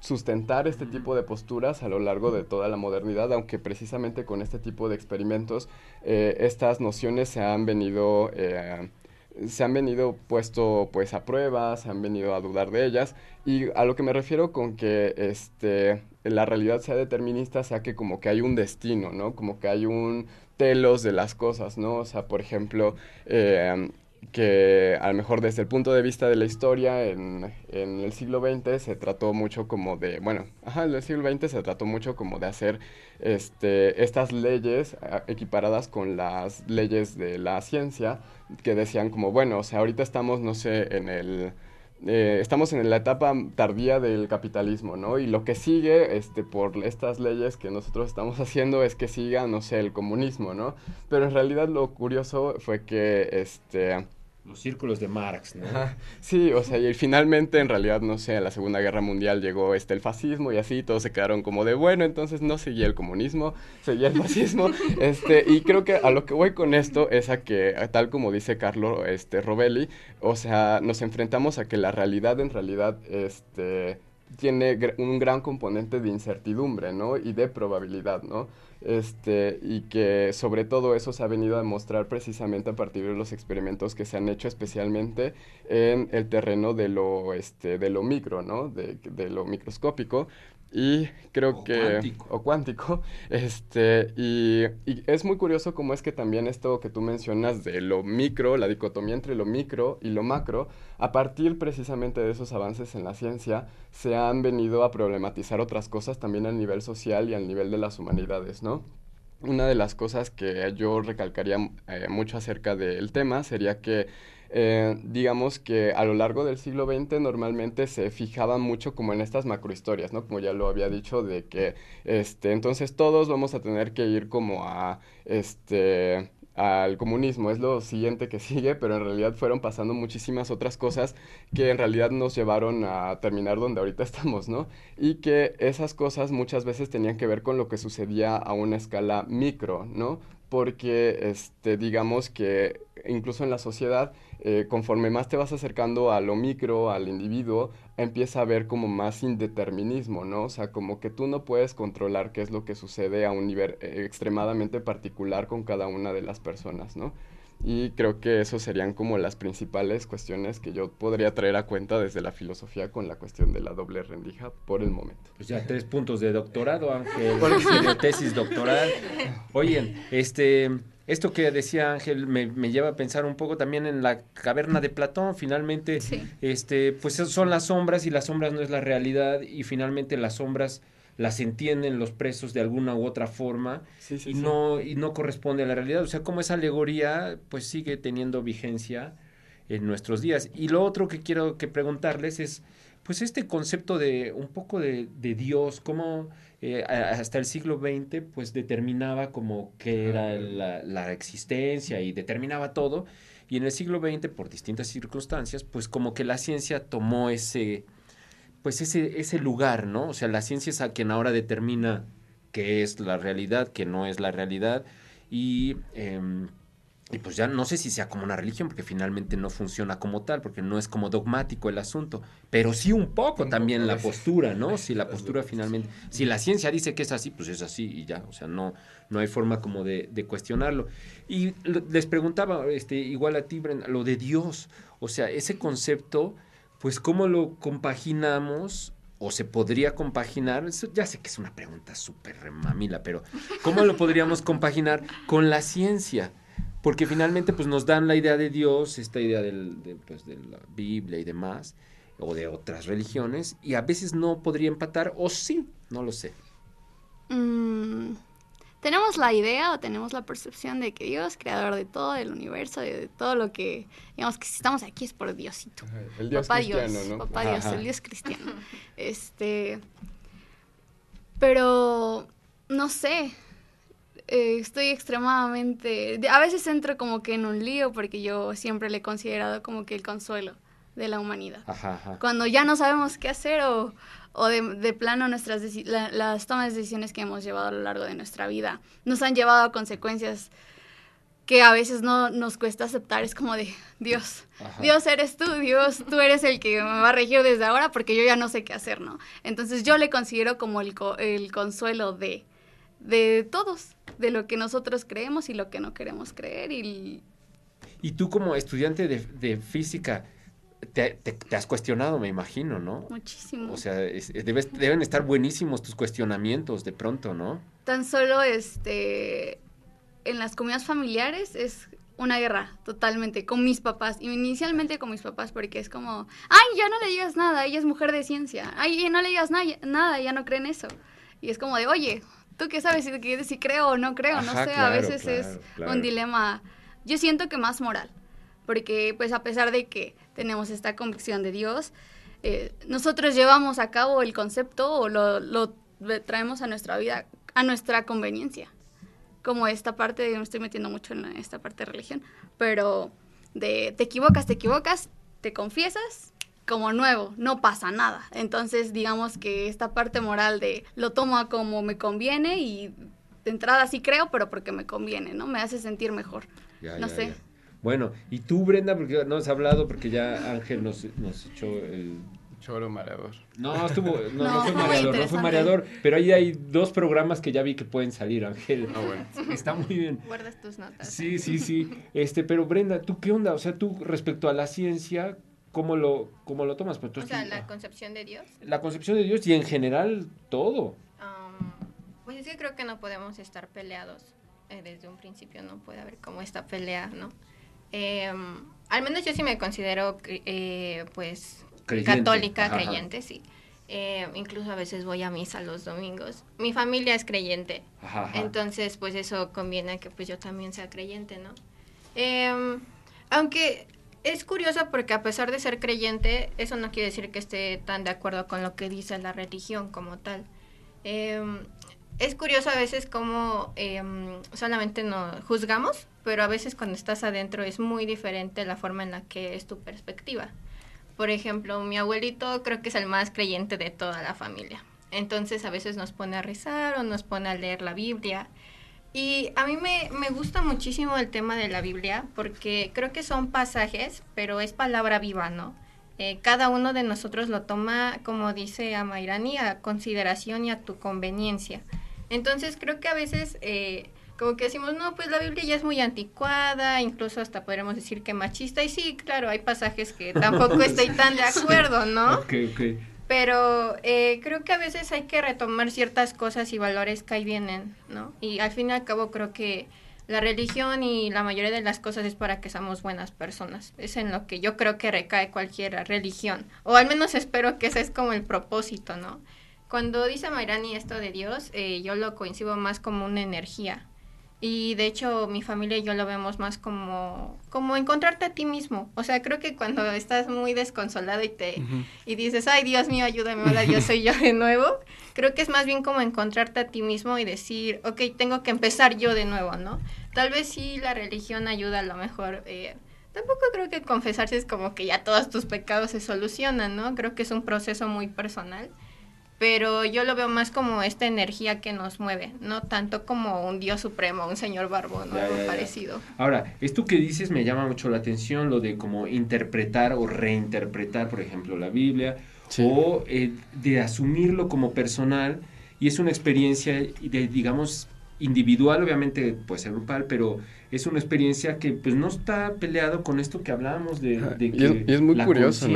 sustentar este tipo de posturas a lo largo de toda la modernidad, aunque precisamente con este tipo de experimentos eh, estas nociones se han venido eh, se han venido puesto pues a prueba, se han venido a dudar de ellas y a lo que me refiero con que este la realidad sea determinista sea que como que hay un destino, ¿no? Como que hay un telos de las cosas, ¿no? O sea, por ejemplo, eh, que a lo mejor desde el punto de vista de la historia en, en, el siglo XX se trató mucho como de, bueno, ajá, en el siglo XX se trató mucho como de hacer este, estas leyes ah, equiparadas con las leyes de la ciencia que decían como, bueno, o sea, ahorita estamos, no sé, en el eh, estamos en la etapa tardía del capitalismo, ¿no? Y lo que sigue, este, por estas leyes que nosotros estamos haciendo es que siga, no sé, el comunismo, ¿no? Pero en realidad lo curioso fue que, este, los círculos de Marx, ¿no? Sí, o sea, y finalmente en realidad, no sé, en la Segunda Guerra Mundial llegó este el fascismo y así todos se quedaron como de, bueno, entonces no seguía el comunismo, seguía el fascismo, este, y creo que a lo que voy con esto es a que, tal como dice Carlo este, Rovelli, o sea, nos enfrentamos a que la realidad en realidad, este, tiene un gran componente de incertidumbre, ¿no? Y de probabilidad, ¿no? Este, y que sobre todo eso se ha venido a demostrar precisamente a partir de los experimentos que se han hecho especialmente en el terreno de lo, este, de lo micro, ¿no? De, de lo microscópico, y creo que cuántico. o cuántico este y, y, es muy curioso cómo es que también esto que tú mencionas de lo micro la dicotomía entre lo micro y lo macro a partir precisamente de esos avances en la ciencia se han venido a problematizar otras cosas también a nivel social y al nivel de las humanidades no una de las cosas que yo recalcaría eh, mucho acerca del tema sería que eh, digamos que a lo largo del siglo XX normalmente se fijaba mucho como en estas macrohistorias, ¿no? Como ya lo había dicho, de que este, entonces todos vamos a tener que ir como a este al comunismo, es lo siguiente que sigue, pero en realidad fueron pasando muchísimas otras cosas que en realidad nos llevaron a terminar donde ahorita estamos, ¿no? Y que esas cosas muchas veces tenían que ver con lo que sucedía a una escala micro, ¿no? Porque, este, digamos que incluso en la sociedad eh, conforme más te vas acercando a lo micro, al individuo, empieza a haber como más indeterminismo, ¿no? O sea, como que tú no puedes controlar qué es lo que sucede a un nivel eh, extremadamente particular con cada una de las personas, ¿no? Y creo que eso serían como las principales cuestiones que yo podría traer a cuenta desde la filosofía con la cuestión de la doble rendija por el momento. Pues ya tres puntos de doctorado, Ángel, de tesis doctoral. Oye, este, esto que decía Ángel me, lleva a pensar un poco también en la caverna de Platón. Finalmente, este, pues son las sombras y las sombras no es la realidad y finalmente las sombras las entienden los presos de alguna u otra forma y no y no corresponde a la realidad. O sea, como esa alegoría pues sigue teniendo vigencia en nuestros días. Y lo otro que quiero que preguntarles es pues este concepto de un poco de, de Dios, cómo eh, hasta el siglo XX, pues determinaba como que era la, existencia y determinaba todo. Y en el siglo XX, por distintas circunstancias, pues como que la ciencia tomó ese, pues ese, ese lugar, ¿no? O sea, la ciencia es a quien ahora determina qué es la realidad, qué no es la realidad. Y em, y pues ya no sé si sea como una religión, porque finalmente no funciona como tal, porque no es como dogmático el asunto, pero sí un poco también la postura, ¿no? Si la postura finalmente, si la ciencia dice que es así, pues es así y ya, o sea, no, no hay forma como de, cuestionarlo. Y les preguntaba, este, igual a ti, Brenda, lo de Dios, o sea, ese concepto, pues cómo lo compaginamos o se podría compaginar, ya sé que es una pregunta súper mamila, pero ¿cómo lo podríamos compaginar con la ciencia? Porque finalmente pues nos dan la idea de Dios, esta idea del, de, pues, de la Biblia y demás, o de otras religiones, y a veces no podría empatar, o sí, no lo sé. Mm, tenemos la idea o tenemos la percepción de que Dios, creador de todo, el universo, de, todo lo que, digamos que si estamos aquí es por Diosito. El Dios Papá cristiano, Dios, ¿no? Papá Dios, el Dios cristiano. Este, pero, no sé, eh, estoy extremadamente... A veces entro como que en un lío porque yo siempre le he considerado como que el consuelo de la humanidad. Cuando ya no sabemos qué hacer o, o de, de, plano nuestras las tomas de decisiones que hemos llevado a lo largo de nuestra vida nos han llevado a consecuencias que a veces no nos cuesta aceptar. Es como de, Dios, Dios eres tú, Dios, tú eres el que me va a regir desde ahora porque yo ya no sé qué hacer, ¿no? Entonces yo le considero como el, el consuelo de, de todos de lo que nosotros creemos y lo que no queremos creer. Y, y tú como estudiante de, física, te, has cuestionado, me imagino, ¿no? Muchísimo. O sea, deben estar buenísimos tus cuestionamientos de pronto, ¿no? Tan solo este en las comidas familiares es una guerra totalmente con mis papás, inicialmente con mis papás, porque es como, ay, ya no le digas nada, ella es mujer de ciencia, ay, no le digas nada, ya no creen eso. Y es como de, oye, ¿Tú qué sabes si, si creo o no creo? no sé, a veces es un dilema, yo siento que más moral, porque pues a pesar de que tenemos esta convicción de Dios, eh, nosotros llevamos a cabo el concepto o lo, lo, traemos a nuestra vida a nuestra conveniencia. Como esta parte, me estoy metiendo mucho en esta parte de religión, pero de te equivocas, te equivocas, te confiesas como nuevo, no pasa nada. Entonces, digamos que esta parte moral de lo tomo como me conviene y de entrada sí creo, pero porque me conviene, ¿no? Me hace sentir mejor. no sé. Bueno, y tú, Brenda, porque no has hablado, porque ya Ángel nos, nos echó el Choro mareador. No, estuvo, no, no, fue mareador, no fue mareador, pero ahí hay dos programas que ya vi que pueden salir, Ángel. Ah, bueno. Está muy bien. Guardas tus notas. Sí, sí, sí. Este, pero Brenda, ¿tú qué onda? O sea, tú respecto a la ciencia, ¿cómo lo, cómo lo tomas? Pues, o sea, la concepción de Dios. La concepción de Dios y en general todo. pues es que creo que no podemos estar peleados. Eh, desde un principio no puede haber como esta pelea, ¿no? Em, al menos yo sí me considero, eh, pues, católica, creyente, sí. Eh, incluso a veces voy a misa los domingos. Mi familia es creyente, entonces pues eso conviene que pues yo también sea creyente, ¿no? Em, aunque es curioso porque a pesar de ser creyente, eso no quiere decir que esté tan de acuerdo con lo que dice la religión como tal. Em, es curioso a veces cómo em, solamente nos juzgamos, pero a veces cuando estás adentro es muy diferente la forma en la que es tu perspectiva. Por ejemplo, mi abuelito creo que es el más creyente de toda la familia. Entonces a veces nos pone a rezar o nos pone a leer la Biblia. Y a mí me, me gusta muchísimo el tema de la Biblia porque creo que son pasajes, pero es palabra viva, ¿no? Eh, cada uno de nosotros lo toma, como dice Amairani, a consideración y a tu conveniencia. Entonces creo que a veces eh, como que decimos, no, pues la Biblia ya es muy anticuada, incluso hasta podríamos decir que machista. Y sí, claro, hay pasajes que tampoco estoy tan de acuerdo, ¿no? Ok, ok. Pero eh, creo que a veces hay que retomar ciertas cosas y valores que ahí vienen, ¿no? Y al fin y al cabo creo que la religión y la mayoría de las cosas es para que seamos buenas personas. Es en lo que yo creo que recae cualquier religión. O al menos espero que ese es como el propósito, ¿no? Cuando dice Mayrani esto de Dios, eh, yo lo coincido más como una energía. Y de hecho mi familia y yo lo vemos más como, como encontrarte a ti mismo. O sea, creo que cuando estás muy desconsolado y te y dices, ay Dios mío, ayúdame, hola, yo soy yo de nuevo, creo que es más bien como encontrarte a ti mismo y decir, ok, tengo que empezar yo de nuevo, ¿no? Tal vez sí la religión ayuda a lo mejor. Eh, tampoco creo que confesarse es como que ya todos tus pecados se solucionan, ¿no? Creo que es un proceso muy personal pero yo lo veo más como esta energía que nos mueve, no tanto como un dios supremo, un señor barbón o algo parecido. Ahora, esto que dices me llama mucho la atención, lo de como interpretar o reinterpretar, por ejemplo, la Biblia, o eh, de asumirlo como personal, y es una experiencia de, digamos, individual, obviamente puede ser grupal, pero es una experiencia que pues no está peleado con esto que hablábamos de, que es, muy la curioso,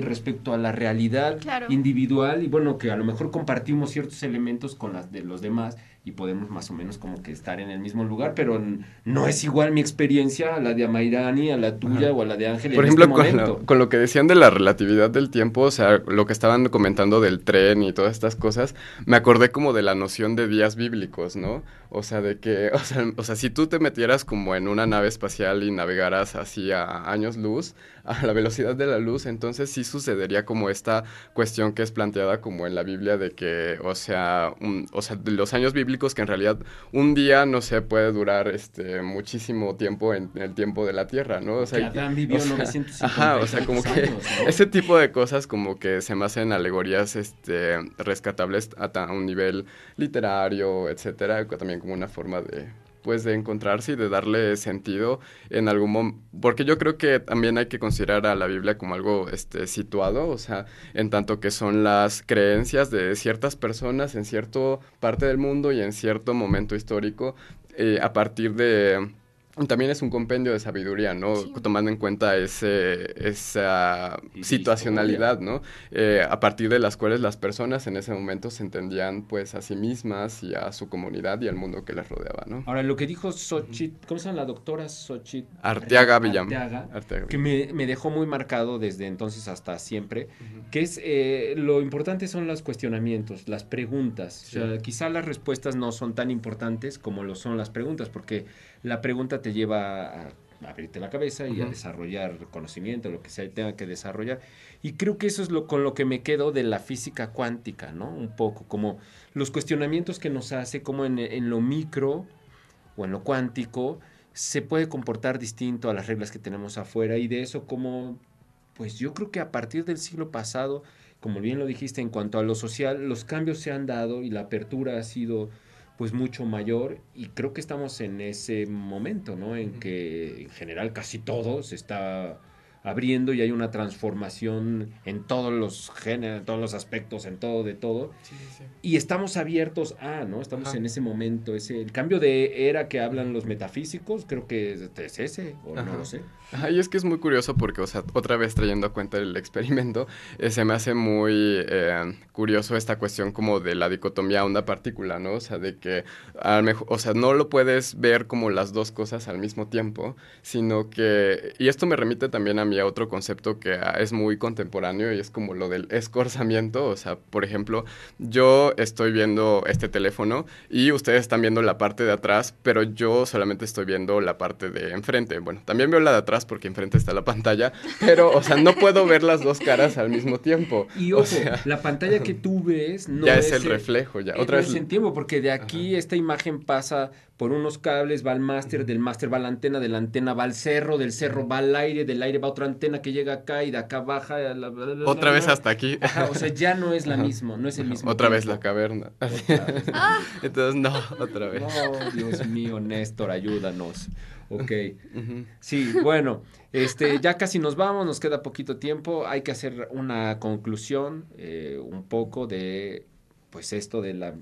respecto a la realidad individual y bueno, que a lo mejor compartimos ciertos elementos con las de los demás y podemos más o menos como que estar en el mismo lugar, pero no es igual mi experiencia a la de Amairani, a la tuya o a la de Ángel. Por ejemplo, este con, lo, con, lo, que decían de la relatividad del tiempo, o sea, lo que estaban comentando del tren y todas estas cosas, me acordé como de la noción de días bíblicos, ¿no? O sea, de que, o sea, o sea si tú te metieras como en una nave espacial y navegaras así a años luz, a la velocidad de la luz, entonces sí sucedería como esta cuestión que es planteada como en la Biblia de que, o sea, o sea, los años bíblicos que en realidad un día, no sé, puede durar este muchísimo tiempo en, el tiempo de la Tierra, ¿no? O sea, Adán vivió Ajá, o sea, como que ese tipo de cosas como que se me hacen alegorías este rescatables a un nivel literario, etcétera, también como una forma de pues de encontrarse y de darle sentido en algún momento, porque yo creo que también hay que considerar a la Biblia como algo este, situado, o sea, en tanto que son las creencias de ciertas personas en cierta parte del mundo y en cierto momento histórico, eh, a partir de también es un compendio de sabiduría, ¿no? Tomando en cuenta ese, esa situacionalidad, ¿no? Eh, a partir de las cuales las personas en ese momento se entendían, pues, a sí mismas y a su comunidad y al mundo que les rodeaba, ¿no? Ahora, lo que dijo Xochitl, ¿cómo se llama la doctora Xochitl? Arteaga Villam. Arteaga, que me, me, dejó muy marcado desde entonces hasta siempre, que es, eh, lo importante son los cuestionamientos, las preguntas. O sea, quizá las respuestas no son tan importantes como lo son las preguntas, porque la pregunta te lleva a, abrirte la cabeza y a desarrollar conocimiento, lo que sea tenga que desarrollar. Y creo que eso es lo con lo que me quedo de la física cuántica, ¿no? Un poco, como los cuestionamientos que nos hace, como en, en lo micro o en lo cuántico se puede comportar distinto a las reglas que tenemos afuera y de eso como, pues yo creo que a partir del siglo pasado, como bien lo dijiste, en cuanto a lo social, los cambios se han dado y la apertura ha sido pues mucho mayor y creo que estamos en ese momento, ¿no? En que en general casi todo se está abriendo y hay una transformación en todos los géneros, en todos los aspectos, en todo, de todo. Y estamos abiertos a, ¿no? Estamos en ese momento, ese el cambio de era que hablan los metafísicos, creo que es, ese, o no lo sé. y es que es muy curioso porque, o sea, otra vez trayendo a cuenta el experimento, eh, se me hace muy eh, curioso esta cuestión como de la dicotomía onda-partícula, ¿no? O sea, de que, a lo mejor, o sea, no lo puedes ver como las dos cosas al mismo tiempo, sino que, y esto me remite también a a otro concepto que ah, es muy contemporáneo y es como lo del escorzamiento. O sea, por ejemplo, yo estoy viendo este teléfono y ustedes están viendo la parte de atrás, pero yo solamente estoy viendo la parte de enfrente. Bueno, también veo la de atrás porque enfrente está la pantalla, pero, o sea, no puedo ver las dos caras al mismo tiempo. Y ojo, la pantalla que tú ves no ya es, el reflejo, ya. Otra vez. en tiempo, porque de aquí esta imagen pasa por unos cables, va al máster, del máster va a la antena, de la antena va al cerro, del cerro va al aire, del aire va otra antena que llega acá y de acá baja. otra vez hasta aquí. o sea, ya no es la misma, no es el mismo. Otra vez la caverna. Ah. Entonces, no, otra vez. No, Dios mío, Néstor, ayúdanos. Ok. Sí, bueno, este, ya casi nos vamos, nos queda poquito tiempo. Hay que hacer una conclusión eh, un poco de, pues esto de la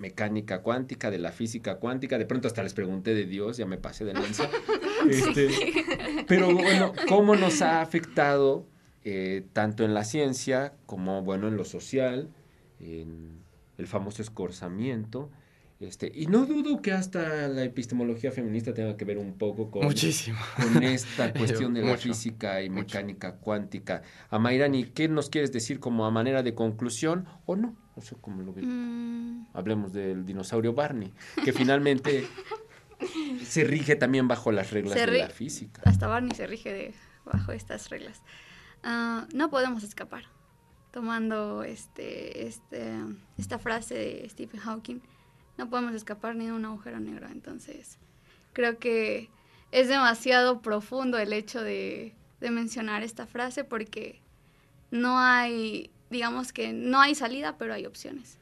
mecánica cuántica, de la física cuántica. De pronto hasta les pregunté de Dios, ya me pasé de lanza. Este, pero bueno, ¿cómo nos ha afectado eh, tanto en la ciencia como, bueno, en lo social, en el famoso escorzamiento? Este, y no dudo que hasta la epistemología feminista tenga que ver un poco con, Muchísimo. con esta cuestión de la física y mecánica cuántica. Amairani, ¿qué nos quieres decir como a manera de conclusión o no? No sé cómo lo mm. Hablemos del dinosaurio Barney, que finalmente se rige también bajo las reglas de la física. Hasta Barney se rige bajo estas reglas. Ah, no podemos escapar. Tomando este, este, esta frase de Stephen Hawking, no podemos escapar ni de un agujero negro. Entonces, creo que es demasiado profundo el hecho de, mencionar esta frase porque no hay, digamos que no hay salida, pero hay opciones.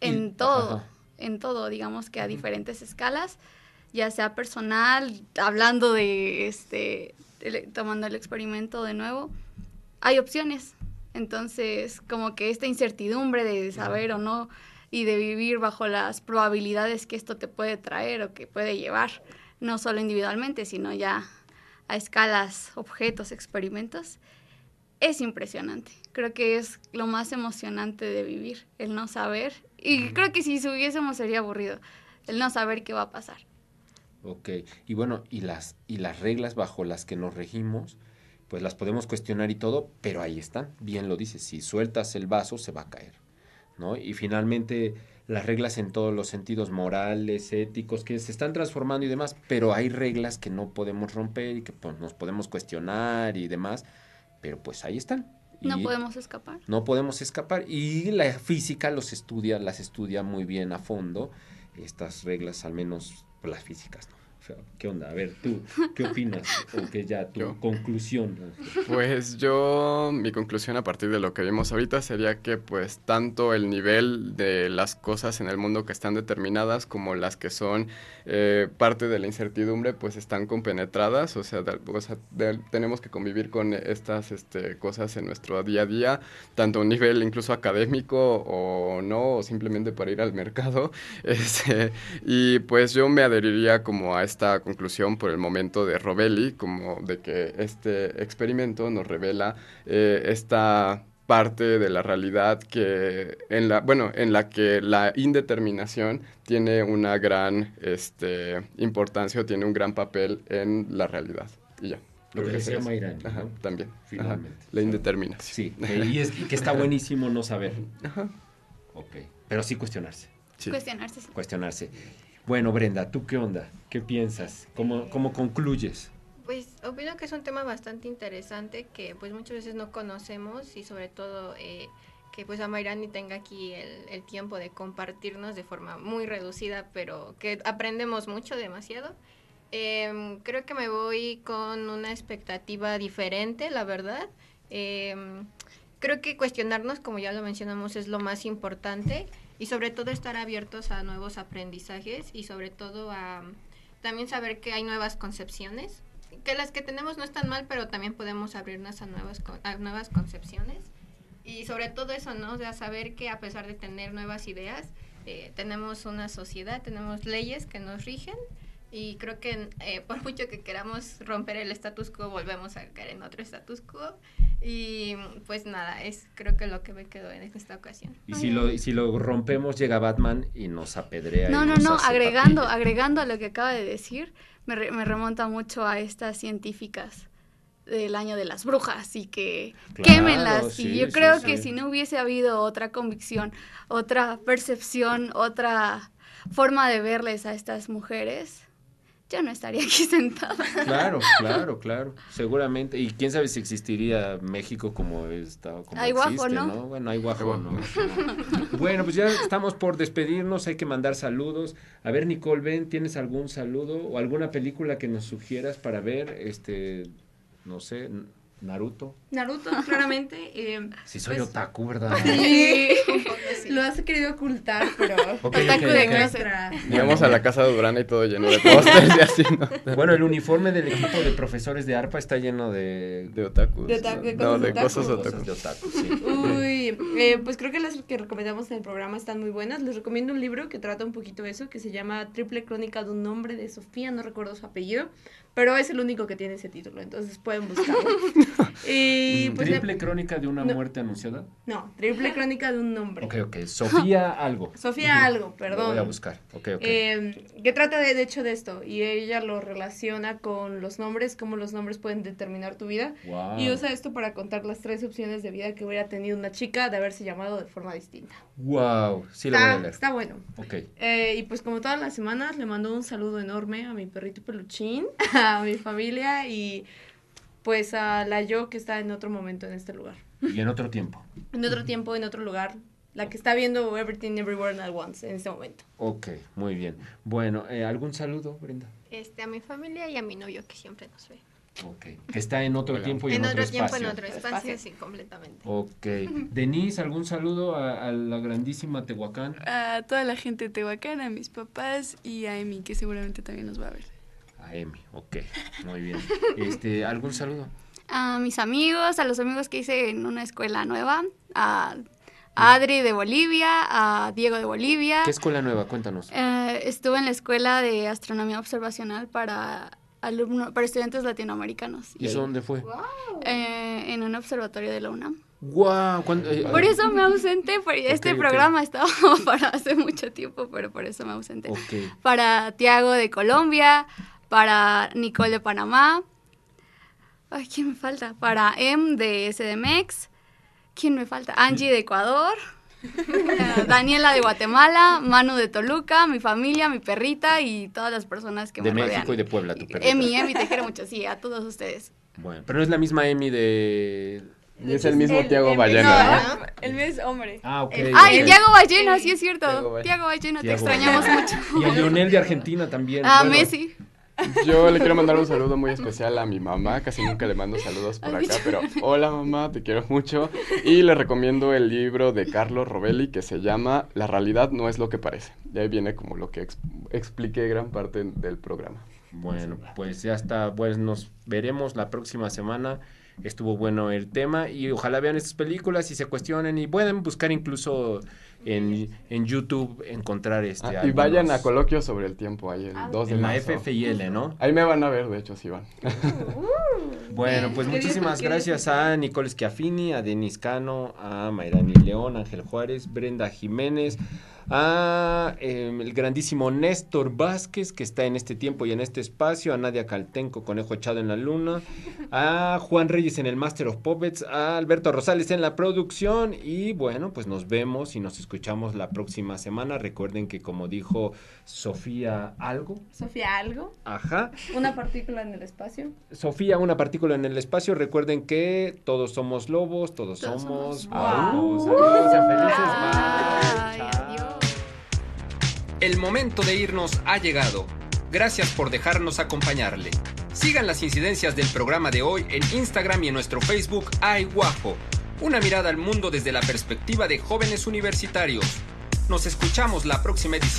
En todo, en todo, digamos que a diferentes escalas, ya sea personal, hablando de este, tomando el experimento de nuevo, hay opciones. Entonces, como que esta incertidumbre de saber o no y de vivir bajo las probabilidades que esto te puede traer o que puede llevar, no solo individualmente, sino ya a escalas, objetos, experimentos, es impresionante. Creo que es lo más emocionante de vivir, el no saber. Y creo que si subiésemos sería aburrido, el no saber qué va a pasar. Ok, y bueno, y las, y las reglas bajo las que nos regimos, pues las podemos cuestionar y todo, pero ahí están, bien lo dices, si sueltas el vaso se va a caer. ¿No? Y finalmente las reglas en todos los sentidos morales, éticos, que se están transformando y demás, pero hay reglas que no podemos romper y que pues, nos podemos cuestionar y demás, pero pues ahí están. no podemos escapar. No podemos escapar y la física los estudia, las estudia muy bien a fondo, estas reglas, al menos las físicas, ¿no? ¿Qué onda? A ver, tú, ¿qué opinas? o que ya tu conclusión. Pues yo, mi conclusión a partir de lo que vimos ahorita sería que pues tanto el nivel de las cosas en el mundo que están determinadas como las que son eh, parte de la incertidumbre pues están compenetradas, o sea, tenemos que convivir con estas este, cosas en nuestro día a día, tanto a un nivel incluso académico o no, o simplemente para ir al mercado. Este, y pues yo me adheriría como a este esta conclusión por el momento de Rovelli, como de que este experimento nos revela eh, esta parte de la realidad que en la bueno en la que la indeterminación tiene una gran este, importancia o tiene un gran papel en la realidad. Y ya. Lo que, decía Mayrani, también. Finalmente. la indeterminación. Sí y, es, que está buenísimo no saber. Ajá. ok pero sí cuestionarse. Cuestionarse cuestionarse bueno, Brenda, ¿tú qué onda? ¿Qué piensas? ¿Cómo, cómo concluyes? Pues opino que es un tema bastante interesante que pues muchas veces no conocemos y sobre todo eh, que pues Amairani tenga aquí el, tiempo de compartirnos de forma muy reducida, pero que aprendemos mucho, demasiado. Em, creo que me voy con una expectativa diferente, la verdad. Em, creo que cuestionarnos, como ya lo mencionamos, es lo más importante y sobre todo estar abiertos a nuevos aprendizajes y sobre todo a también saber que hay nuevas concepciones que las que tenemos no están mal, pero también podemos abrirnos a nuevas, a nuevas concepciones. Y sobre todo eso, ¿no? O sea, saber que a pesar de tener nuevas ideas, eh, tenemos una sociedad, tenemos leyes que nos rigen y creo que eh, por mucho que queramos romper el status quo, volvemos a caer en otro status quo. Y pues nada, es creo que lo que me quedó en esta ocasión. Y si lo, y si lo rompemos, llega Batman y nos apedrea. No, no, no, agregando, agregando a lo que acaba de decir, me, me remonta mucho a estas científicas del año de las brujas y que quémenlas. y yo creo que si no hubiese habido otra convicción, otra percepción, otra forma de verles a estas mujeres, yo no estaría aquí sentada. Claro, claro, claro, seguramente. Y quién sabe si existiría México como está, como hay guapo, ¿no? Bueno, hay guapo, ¿no? bueno, pues ya estamos por despedirnos, hay que mandar saludos. A ver, Nicole, ven, ¿tienes algún saludo o alguna película que nos sugieras para ver? Este, no sé, Naruto. Naruto, claramente. Eh, si soy pues, otaku, ¿verdad? Sí, lo has querido ocultar, pero otaku de nuestra. Llegamos a la casa de Durana y todo lleno de pósters y así, ¿no? Bueno, el uniforme del equipo de profesores de arpa está lleno de... De otakus. De, otaku, de cosas, no, de cosas otakus. De otaku, sí. Uy, eh, pues creo que las que recomendamos en el programa están muy buenas. Les recomiendo un libro que trata un poquito eso, que se llama Triple Crónica de un nombre de Sofía, no recuerdo su apellido, pero es el único que tiene ese título, entonces pueden buscarlo. y, pues, ¿Triple crónica de una muerte anunciada? No, triple crónica de un nombre. Ok, ok, Sofía algo. Sofía algo, perdón. voy a buscar, ok, ok. Eh, que trata de, de, hecho de esto, y ella lo relaciona con los nombres, cómo los nombres pueden determinar tu vida. Y usa esto para contar las tres opciones de vida que hubiera tenido una chica de haberse llamado de forma distinta. Wow, sí lo voy a leer. Está bueno. Ok. Eh, y pues como todas las semanas, le mando un saludo enorme a mi perrito peluchín. a mi familia y pues a la yo que está en otro momento en este lugar. Y en otro tiempo. En otro tiempo, en otro lugar. La que está viendo Everything Everywhere at Once en este momento. Ok, muy bien. Bueno, eh, ¿algún saludo, Brenda? Este, a mi familia y a mi novio que siempre nos ve. Ok, que está en otro tiempo y en, en otro, tiempo, en otro espacio, sí, completamente. Ok. Denise, ¿algún saludo a, a, la grandísima Tehuacán? A toda la gente de Tehuacán, a mis papás y a Emi, que seguramente también nos va a ver. A Emi, ok, muy bien. Este, ¿Algún saludo? A mis amigos, a los amigos que hice en una escuela nueva, a Adri de Bolivia, a Diego de Bolivia. ¿Qué escuela nueva? Cuéntanos. Eh, estuve en la escuela de astronomía observacional para alumnos, para estudiantes latinoamericanos. ¿Y eso dónde fue? Eh, en un observatorio de la UNAM. Wow, eh, por eso me ausenté, por este programa estaba para hace mucho tiempo, pero por eso me ausenté. Para Tiago de Colombia, para Nicole de Panamá. Ay, ¿quién me falta? Para M de SDMX. ¿Quién me falta? Angie de Ecuador. Daniela de Guatemala, Manu de Toluca, mi familia, mi perrita y todas las personas que de me rodean. De México y de Puebla, tu perrita. Emi, Emi, te quiero mucho, sí, a todos ustedes. Bueno, pero no es la misma Emi de... es el mismo Tiago Ballena, ¿no? El mismo es hombre. Ah, ok. Ay, Tiago Ballena, sí es cierto. Tiago Ballena, te extrañamos mucho. Y a Lionel de Argentina también. Ah, Messi. Yo le quiero mandar un saludo muy especial a mi mamá, casi nunca le mando saludos por acá, pero hola mamá, te quiero mucho. Y le recomiendo el libro de Carlos Robelli que se llama La realidad no es lo que parece. Y ahí viene como lo que expliqué gran parte del programa. Bueno, pues ya está, pues nos veremos la próxima semana estuvo bueno el tema y ojalá vean estas películas y se cuestionen y pueden buscar incluso en, en YouTube encontrar este. Ah, y vayan a coloquio sobre el tiempo ahí el 2 de En la FFIL, ¿no? Ahí me van a ver, de hecho, sí van. bueno, pues muchísimas gracias a Nicole Schiaffini, a Denis Cano, a Mayrani León, Ángel Juárez, Brenda Jiménez, a em, el grandísimo Néstor Vázquez, que está en este tiempo y en este espacio, a Nadia Caltenco, Conejo Echado en la Luna, a Juan Reyes en el Master of Puppets, a Alberto Rosales en la producción y bueno, pues nos vemos y nos escuchamos la próxima semana. Recuerden que como dijo Sofía Algo. Sofía Algo. Ajá. Una partícula en el espacio. Sofía, una partícula en el espacio. Recuerden que todos somos lobos, todos, somos... Adiós, sean felices. Bye. El momento de irnos ha llegado. Gracias por dejarnos acompañarle. Sigan las incidencias del programa de hoy en Instagram y en nuestro Facebook Ay Guapo. Una mirada al mundo desde la perspectiva de jóvenes universitarios. Nos escuchamos la próxima edición.